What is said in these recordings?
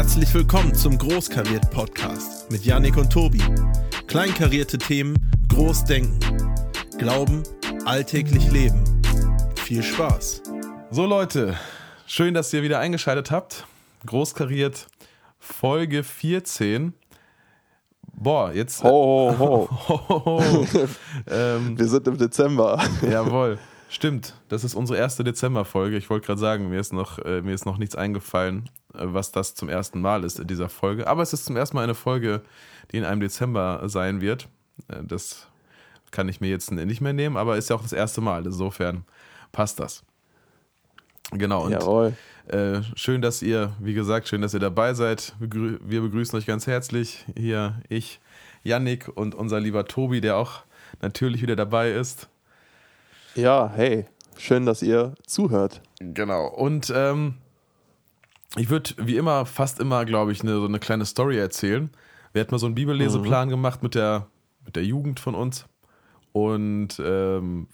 Herzlich willkommen zum Großkariert Podcast mit Yannick und Tobi. Kleinkarierte Themen, groß denken. Glauben, alltäglich leben. Viel Spaß. So Leute, schön, dass ihr wieder eingeschaltet habt. Großkariert Folge 14. Boah, jetzt. Ho, ho, ho. ho, ho. ähm, Wir sind im Dezember. Jawohl. Stimmt, das ist unsere erste Dezember-Folge. Ich wollte gerade sagen, mir ist, noch, äh, mir ist noch nichts eingefallen, äh, was das zum ersten Mal ist in dieser Folge. Aber es ist zum ersten Mal eine Folge, die in einem Dezember sein wird. Äh, das kann ich mir jetzt nicht mehr nehmen, aber ist ja auch das erste Mal. Insofern passt das. Genau. Und, Jawohl. Äh, schön, dass ihr, wie gesagt, schön, dass ihr dabei seid. Wir begrüßen euch ganz herzlich. Hier ich, Yannick und unser lieber Tobi, der auch natürlich wieder dabei ist. Ja, hey, schön, dass ihr zuhört. Genau. Und ähm, ich würde wie immer, fast immer, glaube ich, eine, so eine kleine Story erzählen. Wir hatten mal so einen Bibelleseplan mhm. gemacht mit der, mit der Jugend von uns. Und ähm,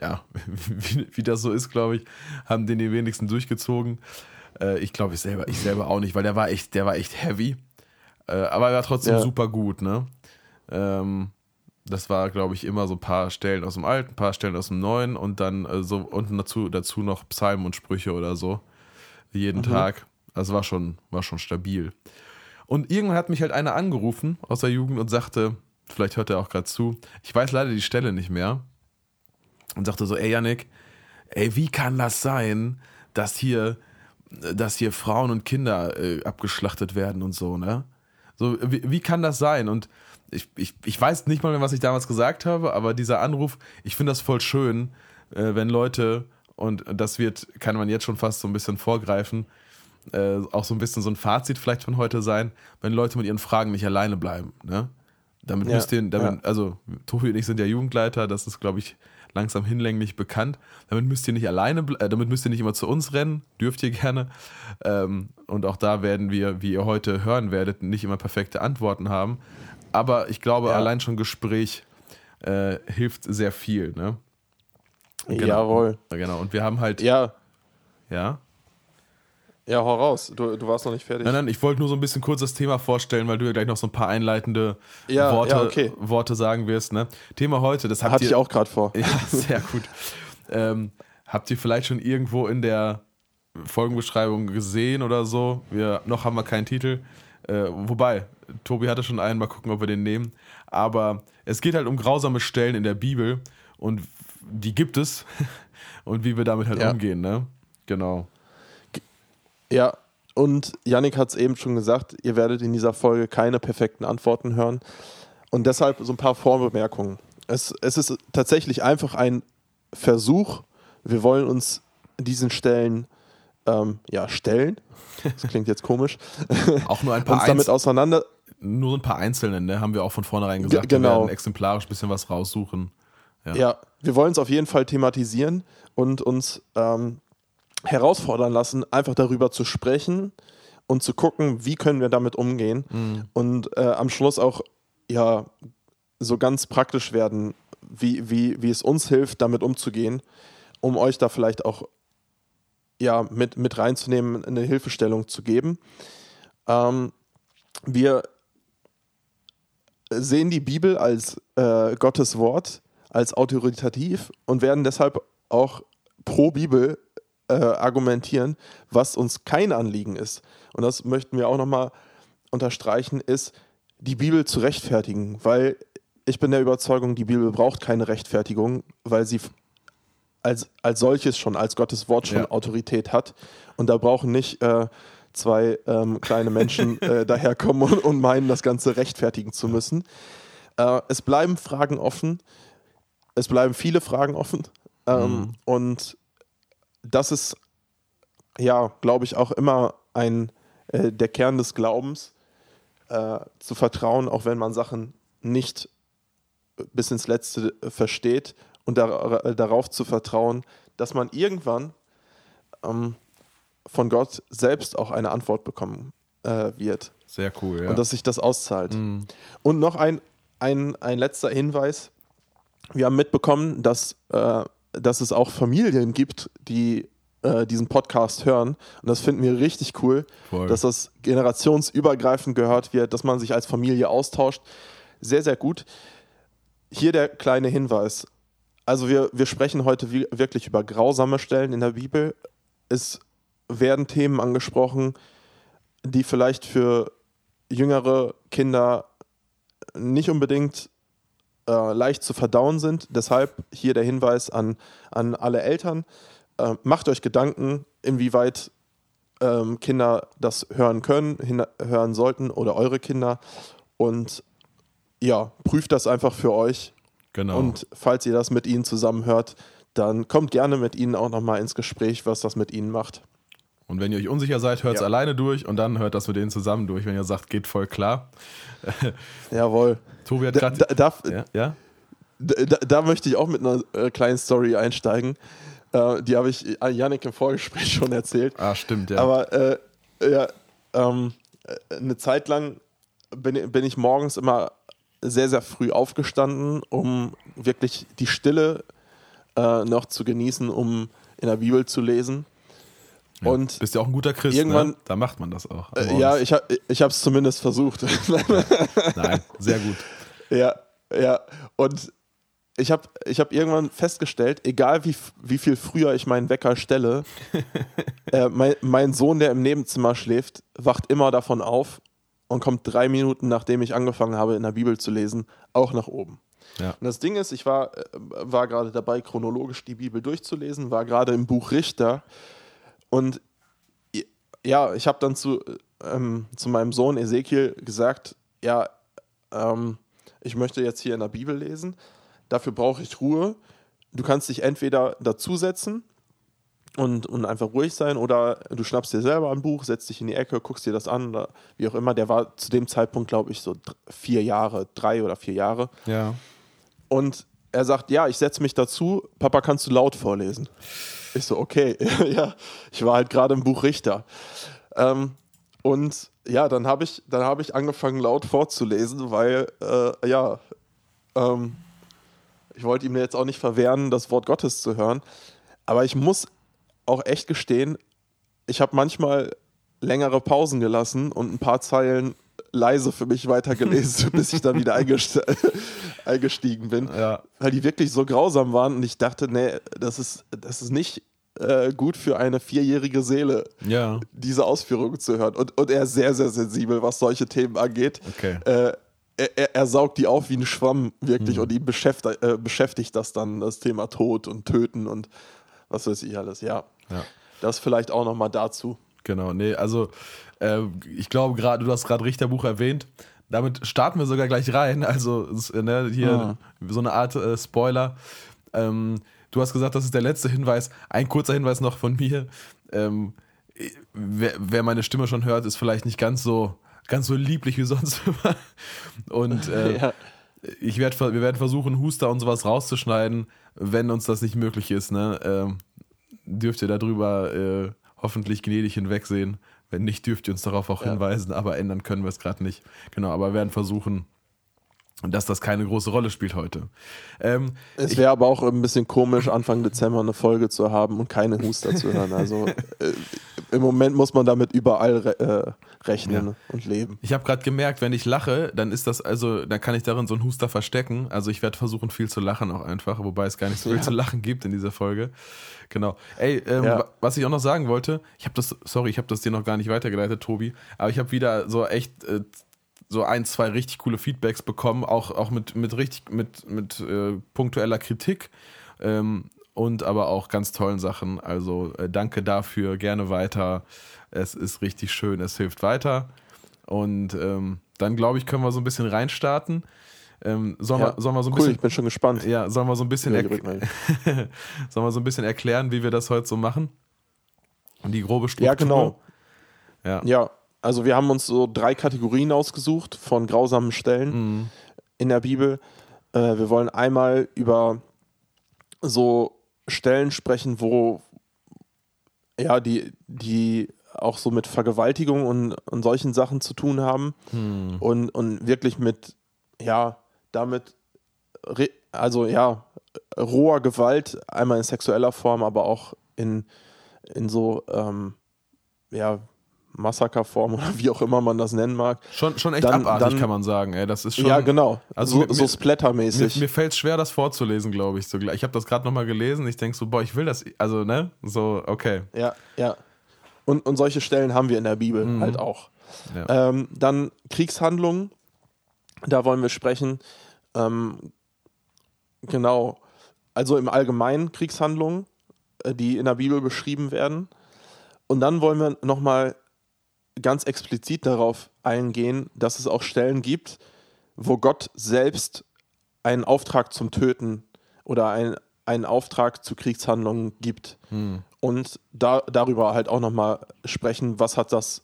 ja, wie, wie, das so ist, glaube ich, haben den die wenigsten durchgezogen. Äh, ich glaube, ich selber, ich selber auch nicht, weil der war echt, der war echt heavy. Äh, aber er war trotzdem ja. super gut, ne? Ähm, das war, glaube ich, immer so ein paar Stellen aus dem Alten, ein paar Stellen aus dem Neuen und dann äh, so unten dazu, dazu noch Psalmen und Sprüche oder so. Jeden mhm. Tag. Also war schon, war schon stabil. Und irgendwann hat mich halt einer angerufen aus der Jugend und sagte, vielleicht hört er auch gerade zu, ich weiß leider die Stelle nicht mehr, und sagte so, ey Yannick, ey, wie kann das sein, dass hier, dass hier Frauen und Kinder äh, abgeschlachtet werden und so, ne? So, wie, wie kann das sein? Und ich, ich, ich weiß nicht mal mehr, was ich damals gesagt habe, aber dieser Anruf, ich finde das voll schön, äh, wenn Leute, und das wird, kann man jetzt schon fast so ein bisschen vorgreifen, äh, auch so ein bisschen so ein Fazit vielleicht von heute sein, wenn Leute mit ihren Fragen nicht alleine bleiben. Ne? Damit ja, müsst ihr, damit, ja. also Tobi und ich sind ja Jugendleiter, das ist, glaube ich, langsam hinlänglich bekannt. Damit müsst ihr nicht alleine, äh, damit müsst ihr nicht immer zu uns rennen, dürft ihr gerne. Ähm, und auch da werden wir, wie ihr heute hören werdet, nicht immer perfekte Antworten haben. Aber ich glaube, ja. allein schon Gespräch äh, hilft sehr viel. Ne? Genau. Jawohl. Genau. Und wir haben halt. Ja. Ja. Ja, hau raus. Du, du warst noch nicht fertig. Nein, nein, ich wollte nur so ein bisschen kurz das Thema vorstellen, weil du ja gleich noch so ein paar einleitende ja, Worte, ja, okay. Worte sagen wirst. Ne? Thema heute, das habt Hatte ihr, ich auch gerade vor. Ja, sehr gut. ähm, habt ihr vielleicht schon irgendwo in der Folgenbeschreibung gesehen oder so? Wir, noch haben wir keinen Titel. Äh, wobei, Tobi hatte schon einen, mal gucken, ob wir den nehmen. Aber es geht halt um grausame Stellen in der Bibel und die gibt es und wie wir damit halt ja. umgehen, ne? Genau. Ja, und Yannick hat es eben schon gesagt, ihr werdet in dieser Folge keine perfekten Antworten hören. Und deshalb so ein paar Vorbemerkungen. Es, es ist tatsächlich einfach ein Versuch. Wir wollen uns diesen Stellen ähm, ja, stellen. Das klingt jetzt komisch. Auch nur ein paar uns damit auseinander. Nur ein paar einzelne, ne? haben wir auch von vornherein gesagt. G genau. Wir werden exemplarisch ein bisschen was raussuchen. Ja. ja, wir wollen es auf jeden Fall thematisieren und uns ähm, herausfordern lassen, einfach darüber zu sprechen und zu gucken, wie können wir damit umgehen mhm. und äh, am Schluss auch ja so ganz praktisch werden, wie, wie, wie es uns hilft, damit umzugehen, um euch da vielleicht auch ja, mit, mit reinzunehmen, eine Hilfestellung zu geben. Ähm, wir sehen die Bibel als äh, Gottes Wort, als autoritativ und werden deshalb auch pro Bibel äh, argumentieren, was uns kein Anliegen ist. Und das möchten wir auch nochmal unterstreichen, ist, die Bibel zu rechtfertigen, weil ich bin der Überzeugung, die Bibel braucht keine Rechtfertigung, weil sie als, als solches schon, als Gottes Wort schon ja. Autorität hat. Und da brauchen nicht äh, zwei ähm, kleine Menschen äh, daherkommen und, und, meinen, das Ganze rechtfertigen zu müssen. Äh, es bleiben Fragen offen. Es bleiben viele Fragen offen. Ähm, mhm. Und das ist, ja, glaube ich, auch immer ein, äh, der Kern des Glaubens, äh, zu vertrauen, auch wenn man Sachen nicht bis ins Letzte versteht und dar äh, darauf zu vertrauen, dass man irgendwann ähm, von Gott selbst auch eine Antwort bekommen äh, wird. Sehr cool, ja. Und dass sich das auszahlt. Mhm. Und noch ein, ein, ein letzter Hinweis. Wir haben mitbekommen, dass äh, dass es auch Familien gibt, die äh, diesen Podcast hören. Und das finden wir richtig cool, Voll. dass das generationsübergreifend gehört wird, dass man sich als Familie austauscht. Sehr, sehr gut. Hier der kleine Hinweis. Also wir, wir sprechen heute wie, wirklich über grausame Stellen in der Bibel. Es werden Themen angesprochen, die vielleicht für jüngere Kinder nicht unbedingt äh, leicht zu verdauen sind. Deshalb hier der Hinweis an, an alle Eltern. Äh, macht euch Gedanken, inwieweit ähm, Kinder das hören können, hören sollten oder eure Kinder. Und ja, prüft das einfach für euch. Genau. Und falls ihr das mit ihnen zusammen hört, dann kommt gerne mit ihnen auch nochmal ins Gespräch, was das mit ihnen macht. Und wenn ihr euch unsicher seid, hört es Ja. alleine durch und dann hört das mit denen zusammen durch. Wenn ihr sagt, geht voll klar. Jawohl. Tobi hat gerade. da, darf, Ja, ja? da, da möchte ich auch mit einer äh, kleinen Story einsteigen. Äh, die habe ich äh, Yannick im Vorgespräch schon erzählt. Ah, stimmt, ja. Aber äh, ja, ähm, äh, eine Zeit lang bin, bin ich morgens immer sehr, sehr früh aufgestanden, um wirklich die Stille noch zu genießen, um in der Bibel zu lesen. Ja. Und Bist ja auch ein guter Christ, irgendwann- ne? Da macht man das auch. äh, ja, ich, ich habe es zumindest versucht. Nein, sehr gut. Ja, ja. Und ich habe ich hab irgendwann festgestellt, egal wie, wie viel früher ich meinen Wecker stelle, äh, mein, mein Sohn, der im Nebenzimmer schläft, wacht immer davon auf und kommt drei Minuten, nachdem ich angefangen habe, in der Bibel zu lesen, auch nach oben. Ja. Und das Ding ist, ich war, äh, war gerade dabei, chronologisch die Bibel durchzulesen, war gerade im Buch Richter und ja, ich habe dann zu, ähm, zu meinem Sohn Ezekiel gesagt, ja, ähm, ich möchte jetzt hier in der Bibel lesen, dafür brauche ich Ruhe. Du kannst dich entweder dazusetzen und, und einfach ruhig sein oder du schnappst dir selber ein Buch, setzt dich in die Ecke, guckst dir das an oder wie auch immer. Der war zu dem Zeitpunkt, glaube ich, so vier Jahre, drei oder vier Jahre. Ja. Und er sagt, ja, ich setze mich dazu, Papa, kannst du laut vorlesen? Ich so, okay, ja, ich war halt gerade im Buch Richter. Ähm, und ja, dann habe ich, hab ich angefangen laut vorzulesen, weil, äh, ja, ähm, ich wollte ihm jetzt auch nicht verwehren, das Wort Gottes zu hören. Aber ich muss auch echt gestehen, ich habe manchmal längere Pausen gelassen und ein paar Zeilen leise für mich weitergelesen, bis ich dann wieder eingest eingestiegen bin. Ja. Weil die wirklich so grausam waren und ich dachte, nee, das ist, das ist nicht äh, gut für eine vierjährige Seele, Ja. diese Ausführungen zu hören. Und, und er ist sehr, sehr sensibel, was solche Themen angeht. Okay. Äh, er, er, er saugt die auf wie ein Schwamm, wirklich, und ihn beschäftigt, äh, beschäftigt das dann, das Thema Tod und Töten und was weiß ich alles, ja. Ja. Das vielleicht auch nochmal dazu. Genau, nee, also äh, ich glaube gerade, du hast gerade Richterbuch erwähnt. Damit starten wir sogar gleich rein. Also äh, ne, hier so eine Art äh, Spoiler. Ähm, du hast gesagt, das ist der letzte Hinweis. Ein kurzer Hinweis noch von mir. Ähm, wer, wer meine Stimme schon hört, ist vielleicht nicht ganz so ganz so lieblich wie sonst immer. Und äh, Ja. ich werd, wir werden versuchen, Huster und sowas rauszuschneiden, wenn uns das nicht möglich ist. Ne? Ähm, dürft ihr darüber äh, hoffentlich gnädig hinwegsehen. Wenn nicht, dürft ihr uns darauf auch Ja. hinweisen, aber ändern können wir es gerade nicht. Genau, aber wir werden versuchen, dass das keine große Rolle spielt heute. Ähm, Es wäre aber auch ein bisschen komisch, Anfang Dezember eine Folge zu haben und keine Huster zu hören. Also äh, im Moment muss man damit überall re äh, rechnen Ja. und leben. Ich habe gerade gemerkt, wenn ich lache, dann ist das also, dann kann ich darin so einen Huster verstecken. Also ich werde versuchen, viel zu lachen auch einfach, wobei es gar nicht so viel Ja. zu lachen gibt in dieser Folge. Genau. Ey, ähm, Ja. wa- was ich auch noch sagen wollte, ich habe das, sorry, ich habe das dir noch gar nicht weitergeleitet, Tobi, aber ich habe wieder so echt äh, so ein, zwei richtig coole Feedbacks bekommen, auch, auch mit, mit richtig, mit, mit äh, punktueller Kritik. Ähm, und aber auch ganz tollen Sachen. Also äh, danke dafür, gerne weiter. Es ist richtig schön, es hilft weiter. Und ähm, dann glaube ich, können wir so ein bisschen reinstarten. Ähm, sollen, Ja. wir, sollen wir so ein Cool, bisschen ich bin schon gespannt. ja, sollen wir so ein bisschen, sollen wir so ein bisschen erklären, wie wir das heute so machen? Die grobe Struktur. Ja, genau. Ja. Ja, also wir haben uns so drei Kategorien ausgesucht von grausamen Stellen Mhm. in der Bibel. Äh, wir wollen einmal über so Stellen sprechen, wo ja, die, die auch so mit Vergewaltigung und, und solchen Sachen zu tun haben Hm. und, und wirklich mit, ja, damit, also ja, roher Gewalt, einmal in sexueller Form, aber auch in, in so, ähm, ja, Massakerform oder wie auch immer man das nennen mag. Schon, schon echt Dann- abartig, dann- kann man sagen. Ey. Das ist schon, ja, genau. Also so, mir- so splattermäßig. Mir, mir fällt es schwer, das vorzulesen, glaube ich. So, ich habe das gerade nochmal gelesen. Ich denke so, boah, ich will das. Also, ne? So, okay. Ja, ja. Und, und solche Stellen haben wir in der Bibel halt auch. Mhm. Ja. Ähm, dann Kriegshandlungen, da wollen wir sprechen. Ähm, genau, also im Allgemeinen Kriegshandlungen, äh, die in der Bibel beschrieben werden. Und dann wollen wir nochmal ganz explizit darauf eingehen, dass es auch Stellen gibt, wo Gott selbst einen Auftrag zum Töten oder ein, einen Auftrag zu Kriegshandlungen gibt. Und da, darüber halt auch nochmal sprechen, was hat das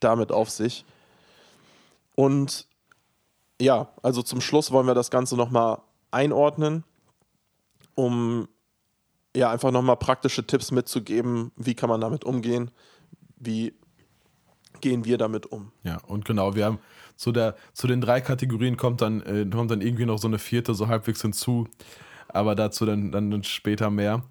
damit auf sich. Und ja, also zum Schluss wollen wir das Ganze nochmal einordnen, um ja einfach nochmal praktische Tipps mitzugeben, wie kann man damit umgehen, wie gehen wir damit um. Ja, und genau, wir haben zu, der, zu den drei Kategorien kommt dann, äh, kommt dann irgendwie noch so eine vierte so halbwegs hinzu, aber dazu dann, dann später mehr.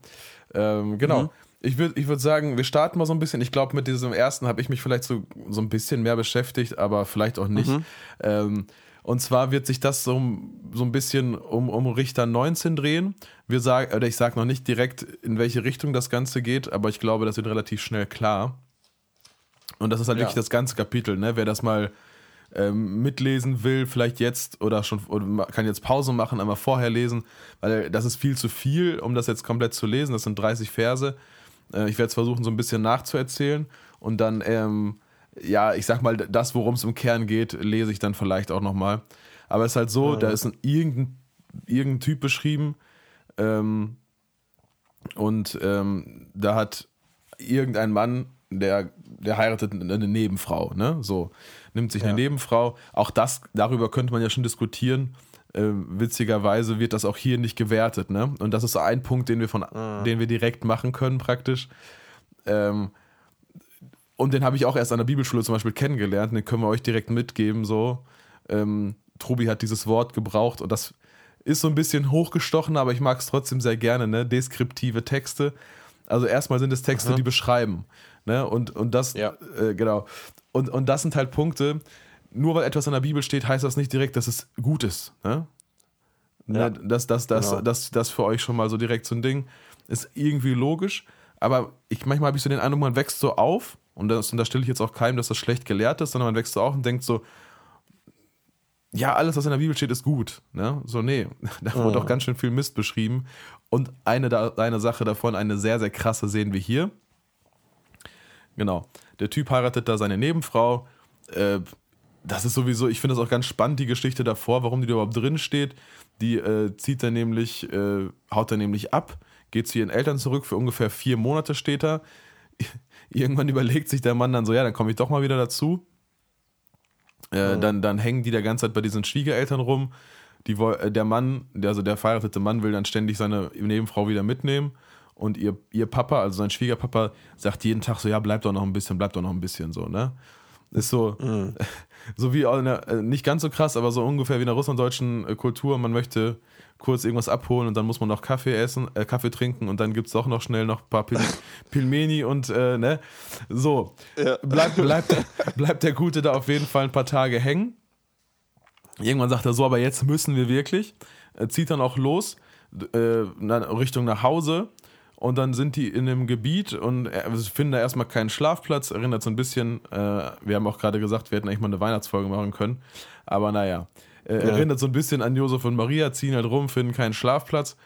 Ähm, genau. Ich würde ich würd sagen, wir starten mal so ein bisschen. Ich glaube, mit diesem ersten habe ich mich vielleicht so, so ein bisschen mehr beschäftigt, aber vielleicht auch nicht. Ähm, und zwar wird sich das so, so ein bisschen um, um Richter 19 drehen. Wir sagen, oder ich sage noch nicht direkt, in welche Richtung das Ganze geht, aber ich glaube, das wird relativ schnell klar. Und das ist halt Ja. wirklich das ganze Kapitel, ne? Wer das mal ähm, mitlesen will, vielleicht jetzt oder schon oder kann jetzt Pause machen, einmal vorher lesen, weil das ist viel zu viel, um das jetzt komplett zu lesen. Das sind 30 Verse. Äh, ich werde es versuchen, so ein bisschen nachzuerzählen und dann, ähm, ja, ich sag mal, das, worum es im Kern geht, lese ich dann vielleicht auch nochmal. Aber es ist halt so, da ist ein, irgendein, irgendein Typ beschrieben ähm, und ähm, da hat irgendein Mann, der, der heiratet eine Nebenfrau, ne? So, nimmt sich eine Ja. Nebenfrau. Auch das, darüber könnte man ja schon diskutieren. Ähm, witzigerweise wird das auch hier nicht gewertet, ne? Und das ist ein Punkt, den wir von, den wir direkt machen können, praktisch. Ähm, und den habe ich auch erst an der Bibelschule zum Beispiel kennengelernt. Den können wir euch direkt mitgeben. So, ähm, Tobi hat dieses Wort gebraucht und das ist so ein bisschen hochgestochen, aber ich mag es trotzdem sehr gerne. Ne? Deskriptive Texte. Also erstmal sind es Texte, die beschreiben. Ne? Und, und das, Ja. äh, genau. Und, und das sind halt Punkte. Nur weil etwas in der Bibel steht, heißt das nicht direkt, dass es gut ist. Ne? Ja. Ne, das, das, das, Genau. das, das für euch schon mal so direkt so ein Ding. Ist irgendwie logisch, aber ich, manchmal habe ich so den Eindruck, man wächst so auf, und das, und da stelle ich jetzt auch keinem, dass das schlecht gelehrt ist, sondern man wächst so auf und denkt so, ja, alles, was in der Bibel steht, ist gut. Ne? So, nee, da wurde auch ganz schön viel Mist beschrieben. Und eine, eine Sache davon, eine sehr, sehr krasse, sehen wir hier. Genau. Der Typ heiratet da seine Nebenfrau. Äh, das ist sowieso, ich finde das auch ganz spannend, die Geschichte davor, warum die da überhaupt drin steht. Die äh, zieht er nämlich, äh, haut er nämlich ab, geht zu ihren Eltern zurück, für ungefähr vier Monate steht er. Irgendwann überlegt sich der Mann dann so, ja, dann komme ich doch mal wieder dazu. Äh, dann, dann hängen die der ganze Zeit bei diesen Schwiegereltern rum. Die, äh, der Mann, also der verheiratete Mann will dann ständig seine Nebenfrau wieder mitnehmen. Und ihr, ihr Papa, also sein Schwiegerpapa, sagt jeden Tag so, ja, bleib doch noch ein bisschen, bleib doch noch ein bisschen so, ne? Ist so, so wie in der, äh, nicht ganz so krass, aber so ungefähr wie in der russlanddeutschen äh, Kultur. Man möchte kurz irgendwas abholen und dann muss man noch Kaffee essen, äh, Kaffee trinken und dann gibt es auch noch schnell noch ein paar Pil Pilmeni und äh, ne? So. Ja. Bleibt, bleibt, bleibt der Gute da auf jeden Fall ein paar Tage hängen. Irgendwann sagt er so, aber jetzt müssen wir wirklich. Er zieht dann auch los, äh, Richtung nach Hause. Und dann sind die in dem Gebiet und er- sie finden da erstmal keinen Schlafplatz. Erinnert so ein bisschen, äh, wir haben auch gerade gesagt, wir hätten eigentlich mal eine Weihnachtsfolge machen können. Aber naja, äh, erinnert so ein bisschen an Josef und Maria, ziehen halt rum, finden keinen Schlafplatz,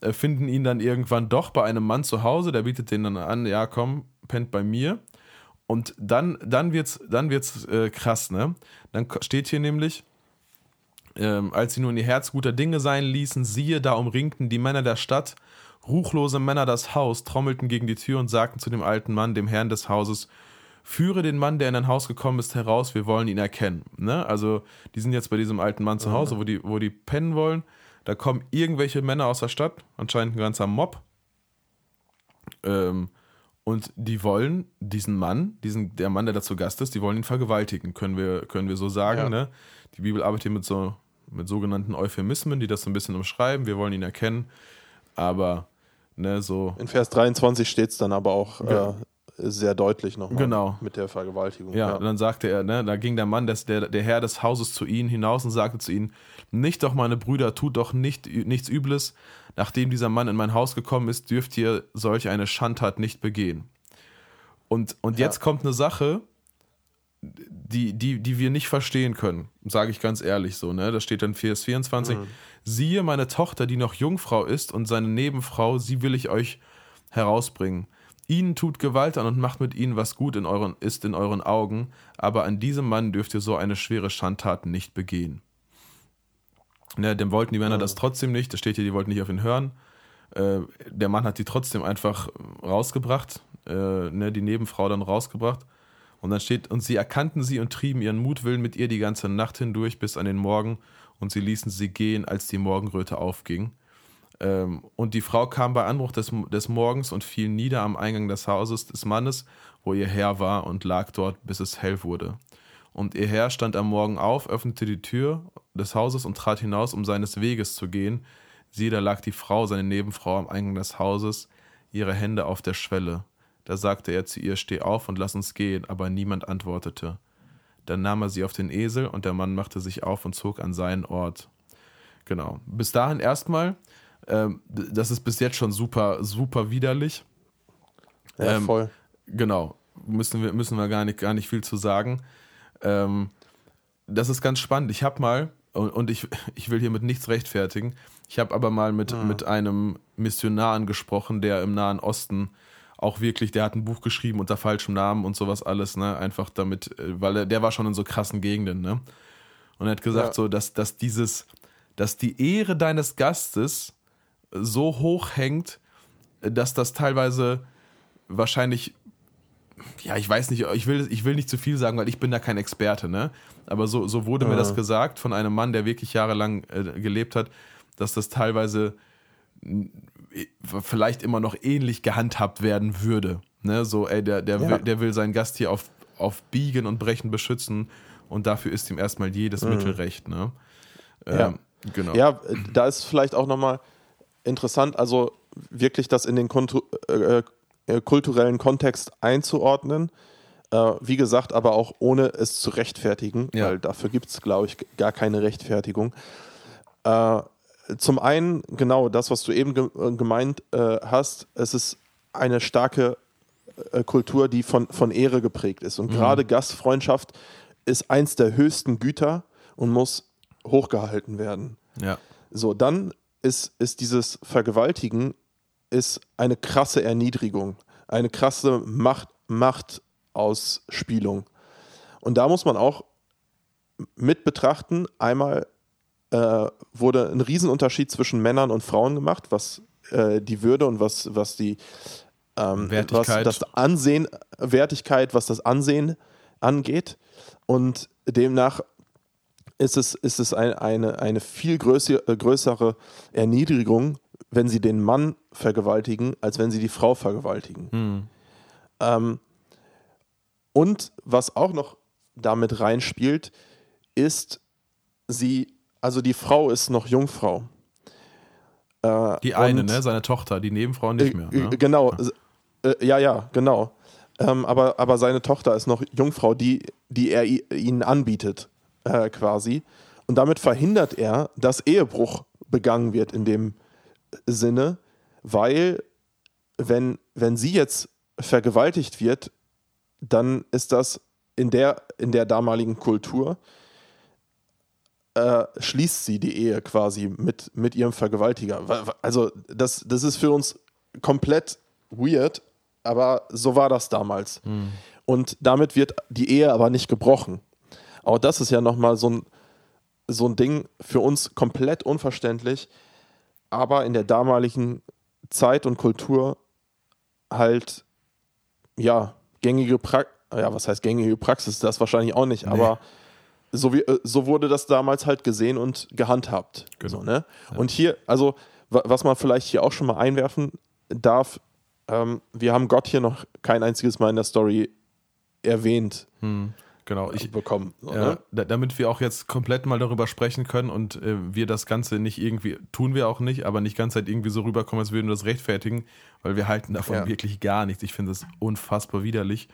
äh, finden ihn dann irgendwann doch bei einem Mann zu Hause, der bietet denen dann an, ja komm, pennt bei mir. Und dann, dann wird's, dann wird's äh, krass, ne? Dann steht hier nämlich, ähm, als sie nun ihr Herz guter Dinge sein ließen, siehe, da umringten die Männer der Stadt, ruchlose Männer das Haus, trommelten gegen die Tür und sagten zu dem alten Mann, dem Herrn des Hauses, führe den Mann, der in dein Haus gekommen ist, heraus, wir wollen ihn erkennen. Ne? Also, die sind jetzt bei diesem alten Mann zu Hause, wo die, wo die pennen wollen. Da kommen irgendwelche Männer aus der Stadt, anscheinend ein ganzer Mob. Ähm, und die wollen diesen Mann, diesen, der Mann, der da zu Gast ist, die wollen ihn vergewaltigen, können wir, können wir so sagen. Ja. Ne? Die Bibel arbeitet hier mit so mit sogenannten Euphemismen, die das so ein bisschen umschreiben. Wir wollen ihn erkennen, aber Ne, so. In Vers 23 steht es dann aber auch Ja. äh, sehr deutlich nochmal Genau. mit der Vergewaltigung. Ja, und dann sagte er, ne, da ging der Mann, des, der, der Herr des Hauses zu ihnen hinaus und sagte zu ihnen, nicht doch, meine Brüder, tut doch nicht, nichts Übles. Nachdem dieser Mann in mein Haus gekommen ist, dürft ihr solch eine Schandtat nicht begehen. Und, und Ja. jetzt kommt eine Sache, die, die, die wir nicht verstehen können, sage ich ganz ehrlich so, ne? Da steht dann Vers 24, siehe meine Tochter, die noch Jungfrau ist und seine Nebenfrau, sie will ich euch herausbringen. Ihnen tut Gewalt an und macht mit ihnen, was gut in euren, ist in euren Augen, aber an diesem Mann dürft ihr so eine schwere Schandtat nicht begehen. Ne, dem wollten die Männer das trotzdem nicht, da steht hier, die wollten nicht auf ihn hören. Äh, der Mann hat die trotzdem einfach rausgebracht, äh, ne, die Nebenfrau dann rausgebracht. Und dann steht, und sie erkannten sie und trieben ihren Mutwillen mit ihr die ganze Nacht hindurch bis an den Morgen, und sie ließen sie gehen, als die Morgenröte aufging. Ähm, und die Frau kam bei Anbruch des, des Morgens und fiel nieder am Eingang des Hauses des Mannes, wo ihr Herr war, und lag dort, bis es hell wurde. Und ihr Herr stand am Morgen auf, öffnete die Tür des Hauses und trat hinaus, um seines Weges zu gehen. Siehe, da lag die Frau, seine Nebenfrau, am Eingang des Hauses, ihre Hände auf der Schwelle. Da sagte er zu ihr, steh auf und lass uns gehen, aber niemand antwortete. Dann nahm er sie auf den Esel und der Mann machte sich auf und zog an seinen Ort. Genau. Bis dahin erstmal, ähm, das ist bis jetzt schon super, super widerlich. Ja, Ähm, voll. Genau, müssen wir, müssen wir gar, nicht, gar nicht viel zu sagen. Ähm, das ist ganz spannend. Ich habe mal, und, und ich, ich will hiermit nichts rechtfertigen, ich habe aber mal mit, mit einem Missionar gesprochen, der im Nahen Osten auch wirklich, der hat ein Buch geschrieben unter falschem Namen und sowas alles, ne? Einfach damit, äh, weil er, der war schon in so krassen Gegenden, ne? Und er hat gesagt, Ja. so, dass, dass dieses, dass die Ehre deines Gastes so hoch hängt, dass das teilweise wahrscheinlich, ja, ich weiß nicht, ich will, ich will nicht zu viel sagen, weil ich bin da kein Experte, ne? Aber so, so wurde mir Ja. das gesagt von einem Mann, der wirklich jahrelang äh, gelebt hat, dass das teilweise vielleicht immer noch ähnlich gehandhabt werden würde. Ne? So, ey, der, der, Ja. will, der will seinen Gast hier auf, auf Biegen und Brechen beschützen und dafür ist ihm erstmal jedes Mittel recht, ne? Mhm. Ja. Ähm, Genau. Ja, äh, da ist vielleicht auch nochmal interessant, also wirklich das in den Kontu äh, äh, kulturellen Kontext einzuordnen. Äh, wie gesagt, aber auch ohne es zu rechtfertigen, Ja. weil dafür gibt es, glaube ich, gar keine Rechtfertigung. Äh, zum einen, genau das, was du eben ge äh, gemeint äh, hast, es ist eine starke äh, Kultur, die von, von Ehre geprägt ist. Und gerade Gastfreundschaft ist eins der höchsten Güter und muss hochgehalten werden. Ja. So, dann ist, ist dieses Vergewaltigen ist eine krasse Erniedrigung, eine krasse Macht, Machtausspielung. Und da muss man auch mit betrachten, einmal äh, wurde ein Riesenunterschied zwischen Männern und Frauen gemacht, was äh, die Würde und was, was die ähm, Wertigkeit. Was das Ansehen, Wertigkeit, was das Ansehen angeht. Und demnach ist es, ist es ein, eine, eine viel größere, äh, größere Erniedrigung, wenn sie den Mann vergewaltigen, als wenn sie die Frau vergewaltigen. Ähm, und was auch noch damit reinspielt, ist, sie, also die Frau ist noch Jungfrau. Äh, Die eine, ne? Seine Tochter, die Nebenfrau nicht mehr. äh, Ne? Genau, äh, ja, ja, genau. Ähm, aber, aber seine Tochter ist noch Jungfrau, die, die er ihnen anbietet, äh, quasi. Und damit verhindert er, dass Ehebruch begangen wird in dem Sinne, weil wenn, wenn sie jetzt vergewaltigt wird, dann ist das in der, in der damaligen Kultur, äh, schließt sie die Ehe quasi mit, mit ihrem Vergewaltiger. Wa- wa- Also das, das ist für uns komplett weird, aber so war das damals. Und damit wird die Ehe aber nicht gebrochen. Auch das ist ja nochmal so ein, so ein Ding für uns komplett unverständlich, aber in der damaligen Zeit und Kultur halt, ja, gängige Praxis, ja, was heißt gängige Praxis, das wahrscheinlich auch nicht, aber so, wie, äh, so wurde das damals halt gesehen und gehandhabt. Genau. So, ne? Und hier, also, wa- was man vielleicht hier auch schon mal einwerfen darf, ähm, wir haben Gott hier noch kein einziges Mal in der Story erwähnt. Genau. genau. Ich, bekommen. So, ja, ne? da, damit wir auch jetzt komplett mal darüber sprechen können und äh, wir das Ganze nicht irgendwie, tun wir auch nicht, aber nicht ganz halt irgendwie so rüberkommen, als würden wir das rechtfertigen, weil wir halten davon Ja. wirklich gar nichts. Ich finde es unfassbar widerlich.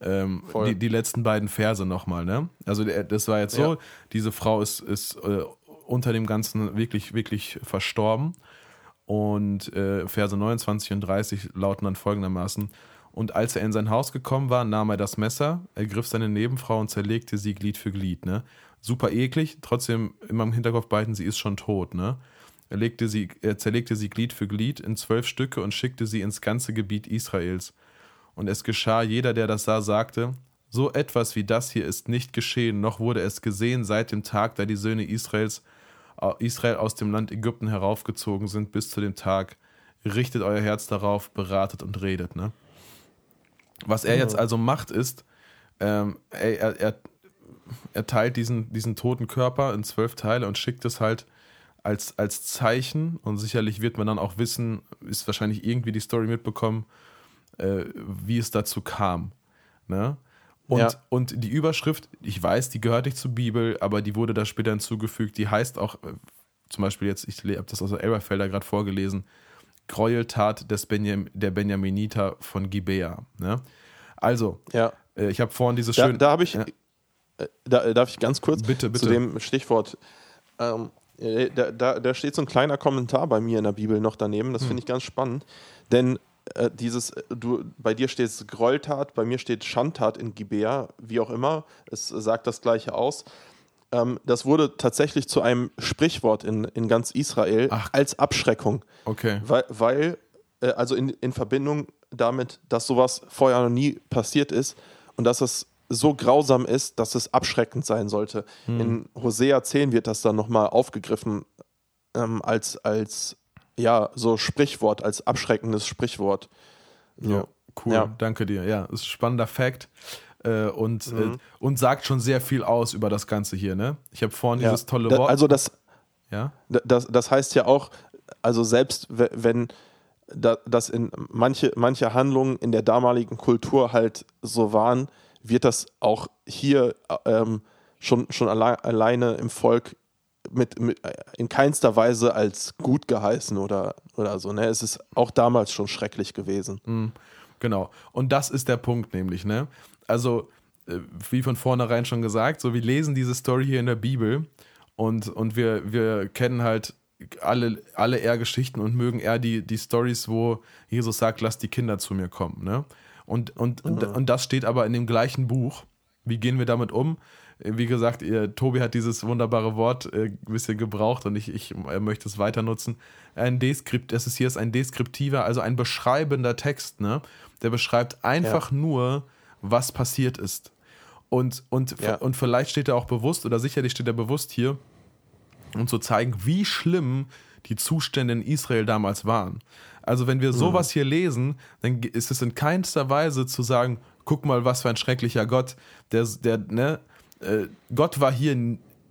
Ähm, die, die letzten beiden Verse nochmal, ne? Also der, das war jetzt so, Ja. diese Frau ist, ist äh, unter dem Ganzen wirklich, wirklich verstorben. Und äh, Verse 29 und 30 lauten dann folgendermaßen. Und als er in sein Haus gekommen war, nahm er das Messer, ergriff seine Nebenfrau und zerlegte sie Glied für Glied. Ne? Super eklig, trotzdem immer im Hinterkopf behalten, sie ist schon tot. Ne? Er, legte sie, er zerlegte sie Glied für Glied in zwölf Stücke und schickte sie ins ganze Gebiet Israels. Und es geschah, jeder, der das sah, sagte, so etwas wie das hier ist nicht geschehen, noch wurde es gesehen seit dem Tag, da die Söhne Israels, Israel aus dem Land Ägypten heraufgezogen sind, bis zu dem Tag. Richtet euer Herz darauf, beratet und redet. Ne? Was er jetzt also macht, ist, ähm, er, er, er, teilt diesen, diesen toten Körper in zwölf Teile und schickt es halt als, als Zeichen. Und sicherlich wird man dann auch wissen, ist wahrscheinlich irgendwie die Story mitbekommen, äh, wie es dazu kam. Ne? Und, Ja. und die Überschrift, ich weiß, die gehört nicht zur Bibel, aber die wurde da später hinzugefügt. Die heißt auch, äh, zum Beispiel jetzt, ich habe das aus der Elberfelder gerade vorgelesen, Gräueltat des Benjam, der Benjaminiter von Gibea. Ne? Also, Ja. äh, ich habe vorhin diese Da, schön. da habe ich, Ja. äh, da, darf ich ganz kurz Bitte, bitte. zu dem Stichwort. Ähm, äh, da, da, da steht so ein kleiner Kommentar bei mir in der Bibel noch daneben. Das Hm. finde ich ganz spannend. Denn äh, dieses, äh, du, bei dir steht es Gräueltat, bei mir steht Schandtat in Gibea, wie auch immer. Es sagt das Gleiche aus. Ähm, das wurde tatsächlich zu einem Sprichwort in, in ganz Israel Ach. als Abschreckung. Okay. Weil, weil äh, also in, in Verbindung damit, dass sowas vorher noch nie passiert ist und dass es so grausam ist, dass es abschreckend sein sollte. In Hosea 10 wird das dann nochmal aufgegriffen ähm, als, als ja, so Sprichwort, als abschreckendes Sprichwort. So. Ja, cool. Ja. Danke dir. Ja, ist ein spannender Fact. Äh, und, Mhm. äh, und sagt schon sehr viel aus über das Ganze hier, ne? Ich habe vorhin Ja. dieses tolle Wort. also das, ja? das, das heißt ja auch, also selbst we- wenn da, das in manche, manche Handlungen in der damaligen Kultur halt so waren, wird das auch hier ähm, schon, schon alle, alleine im Volk mit, mit in keinster Weise als gut geheißen oder, oder so. Ne? Es ist auch damals schon schrecklich gewesen. Genau. Und das ist der Punkt nämlich, ne? Also, äh, wie von vornherein schon gesagt, so wir lesen diese Story hier in der Bibel und, und wir, wir kennen halt alle, alle eher Geschichten und mögen eher die, die Stories, wo Jesus sagt, lass die Kinder zu mir kommen, ne? Und, und, und, und das steht aber in dem gleichen Buch. Wie gehen wir damit um? Wie gesagt, ihr, Tobi hat dieses wunderbare Wort äh, ein bisschen gebraucht und ich, ich möchte es weiter nutzen. Ein Deskript, das ist hier ist ein deskriptiver, also ein beschreibender Text, ne? Der beschreibt einfach nur, was passiert ist. Und, und, Ja. und vielleicht steht er auch bewusst, oder sicherlich steht er bewusst hier, um zu zeigen, wie schlimm die Zustände in Israel damals waren. Also wenn wir sowas hier lesen, dann ist es in keinster Weise zu sagen, guck mal, was für ein schrecklicher Gott, der, der ne, äh, Gott war hier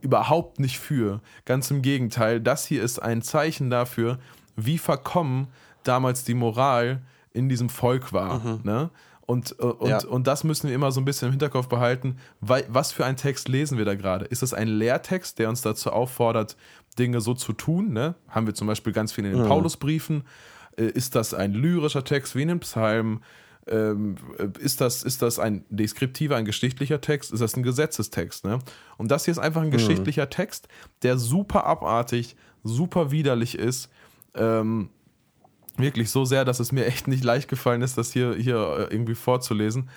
überhaupt nicht für. Ganz im Gegenteil, das hier ist ein Zeichen dafür, wie verkommen damals die Moral in diesem Volk war. Ne? Und, äh, und, Ja. und das müssen wir immer so ein bisschen im Hinterkopf behalten. Weil, was für einen Text lesen wir da gerade? Ist das ein Lehrtext, der uns dazu auffordert, Dinge so zu tun? Ne? Haben wir zum Beispiel ganz viel in den Paulusbriefen. Äh, Ist das ein lyrischer Text wie in den Psalmen? Ähm, äh, ist, das, ist das ein deskriptiver, ein geschichtlicher Text? Ist das ein Gesetzestext? Ne? Und das hier ist einfach ein geschichtlicher Text, der super abartig, super widerlich ist. Ähm, wirklich so sehr, dass es mir echt nicht leicht gefallen ist, das hier, hier äh, irgendwie vorzulesen.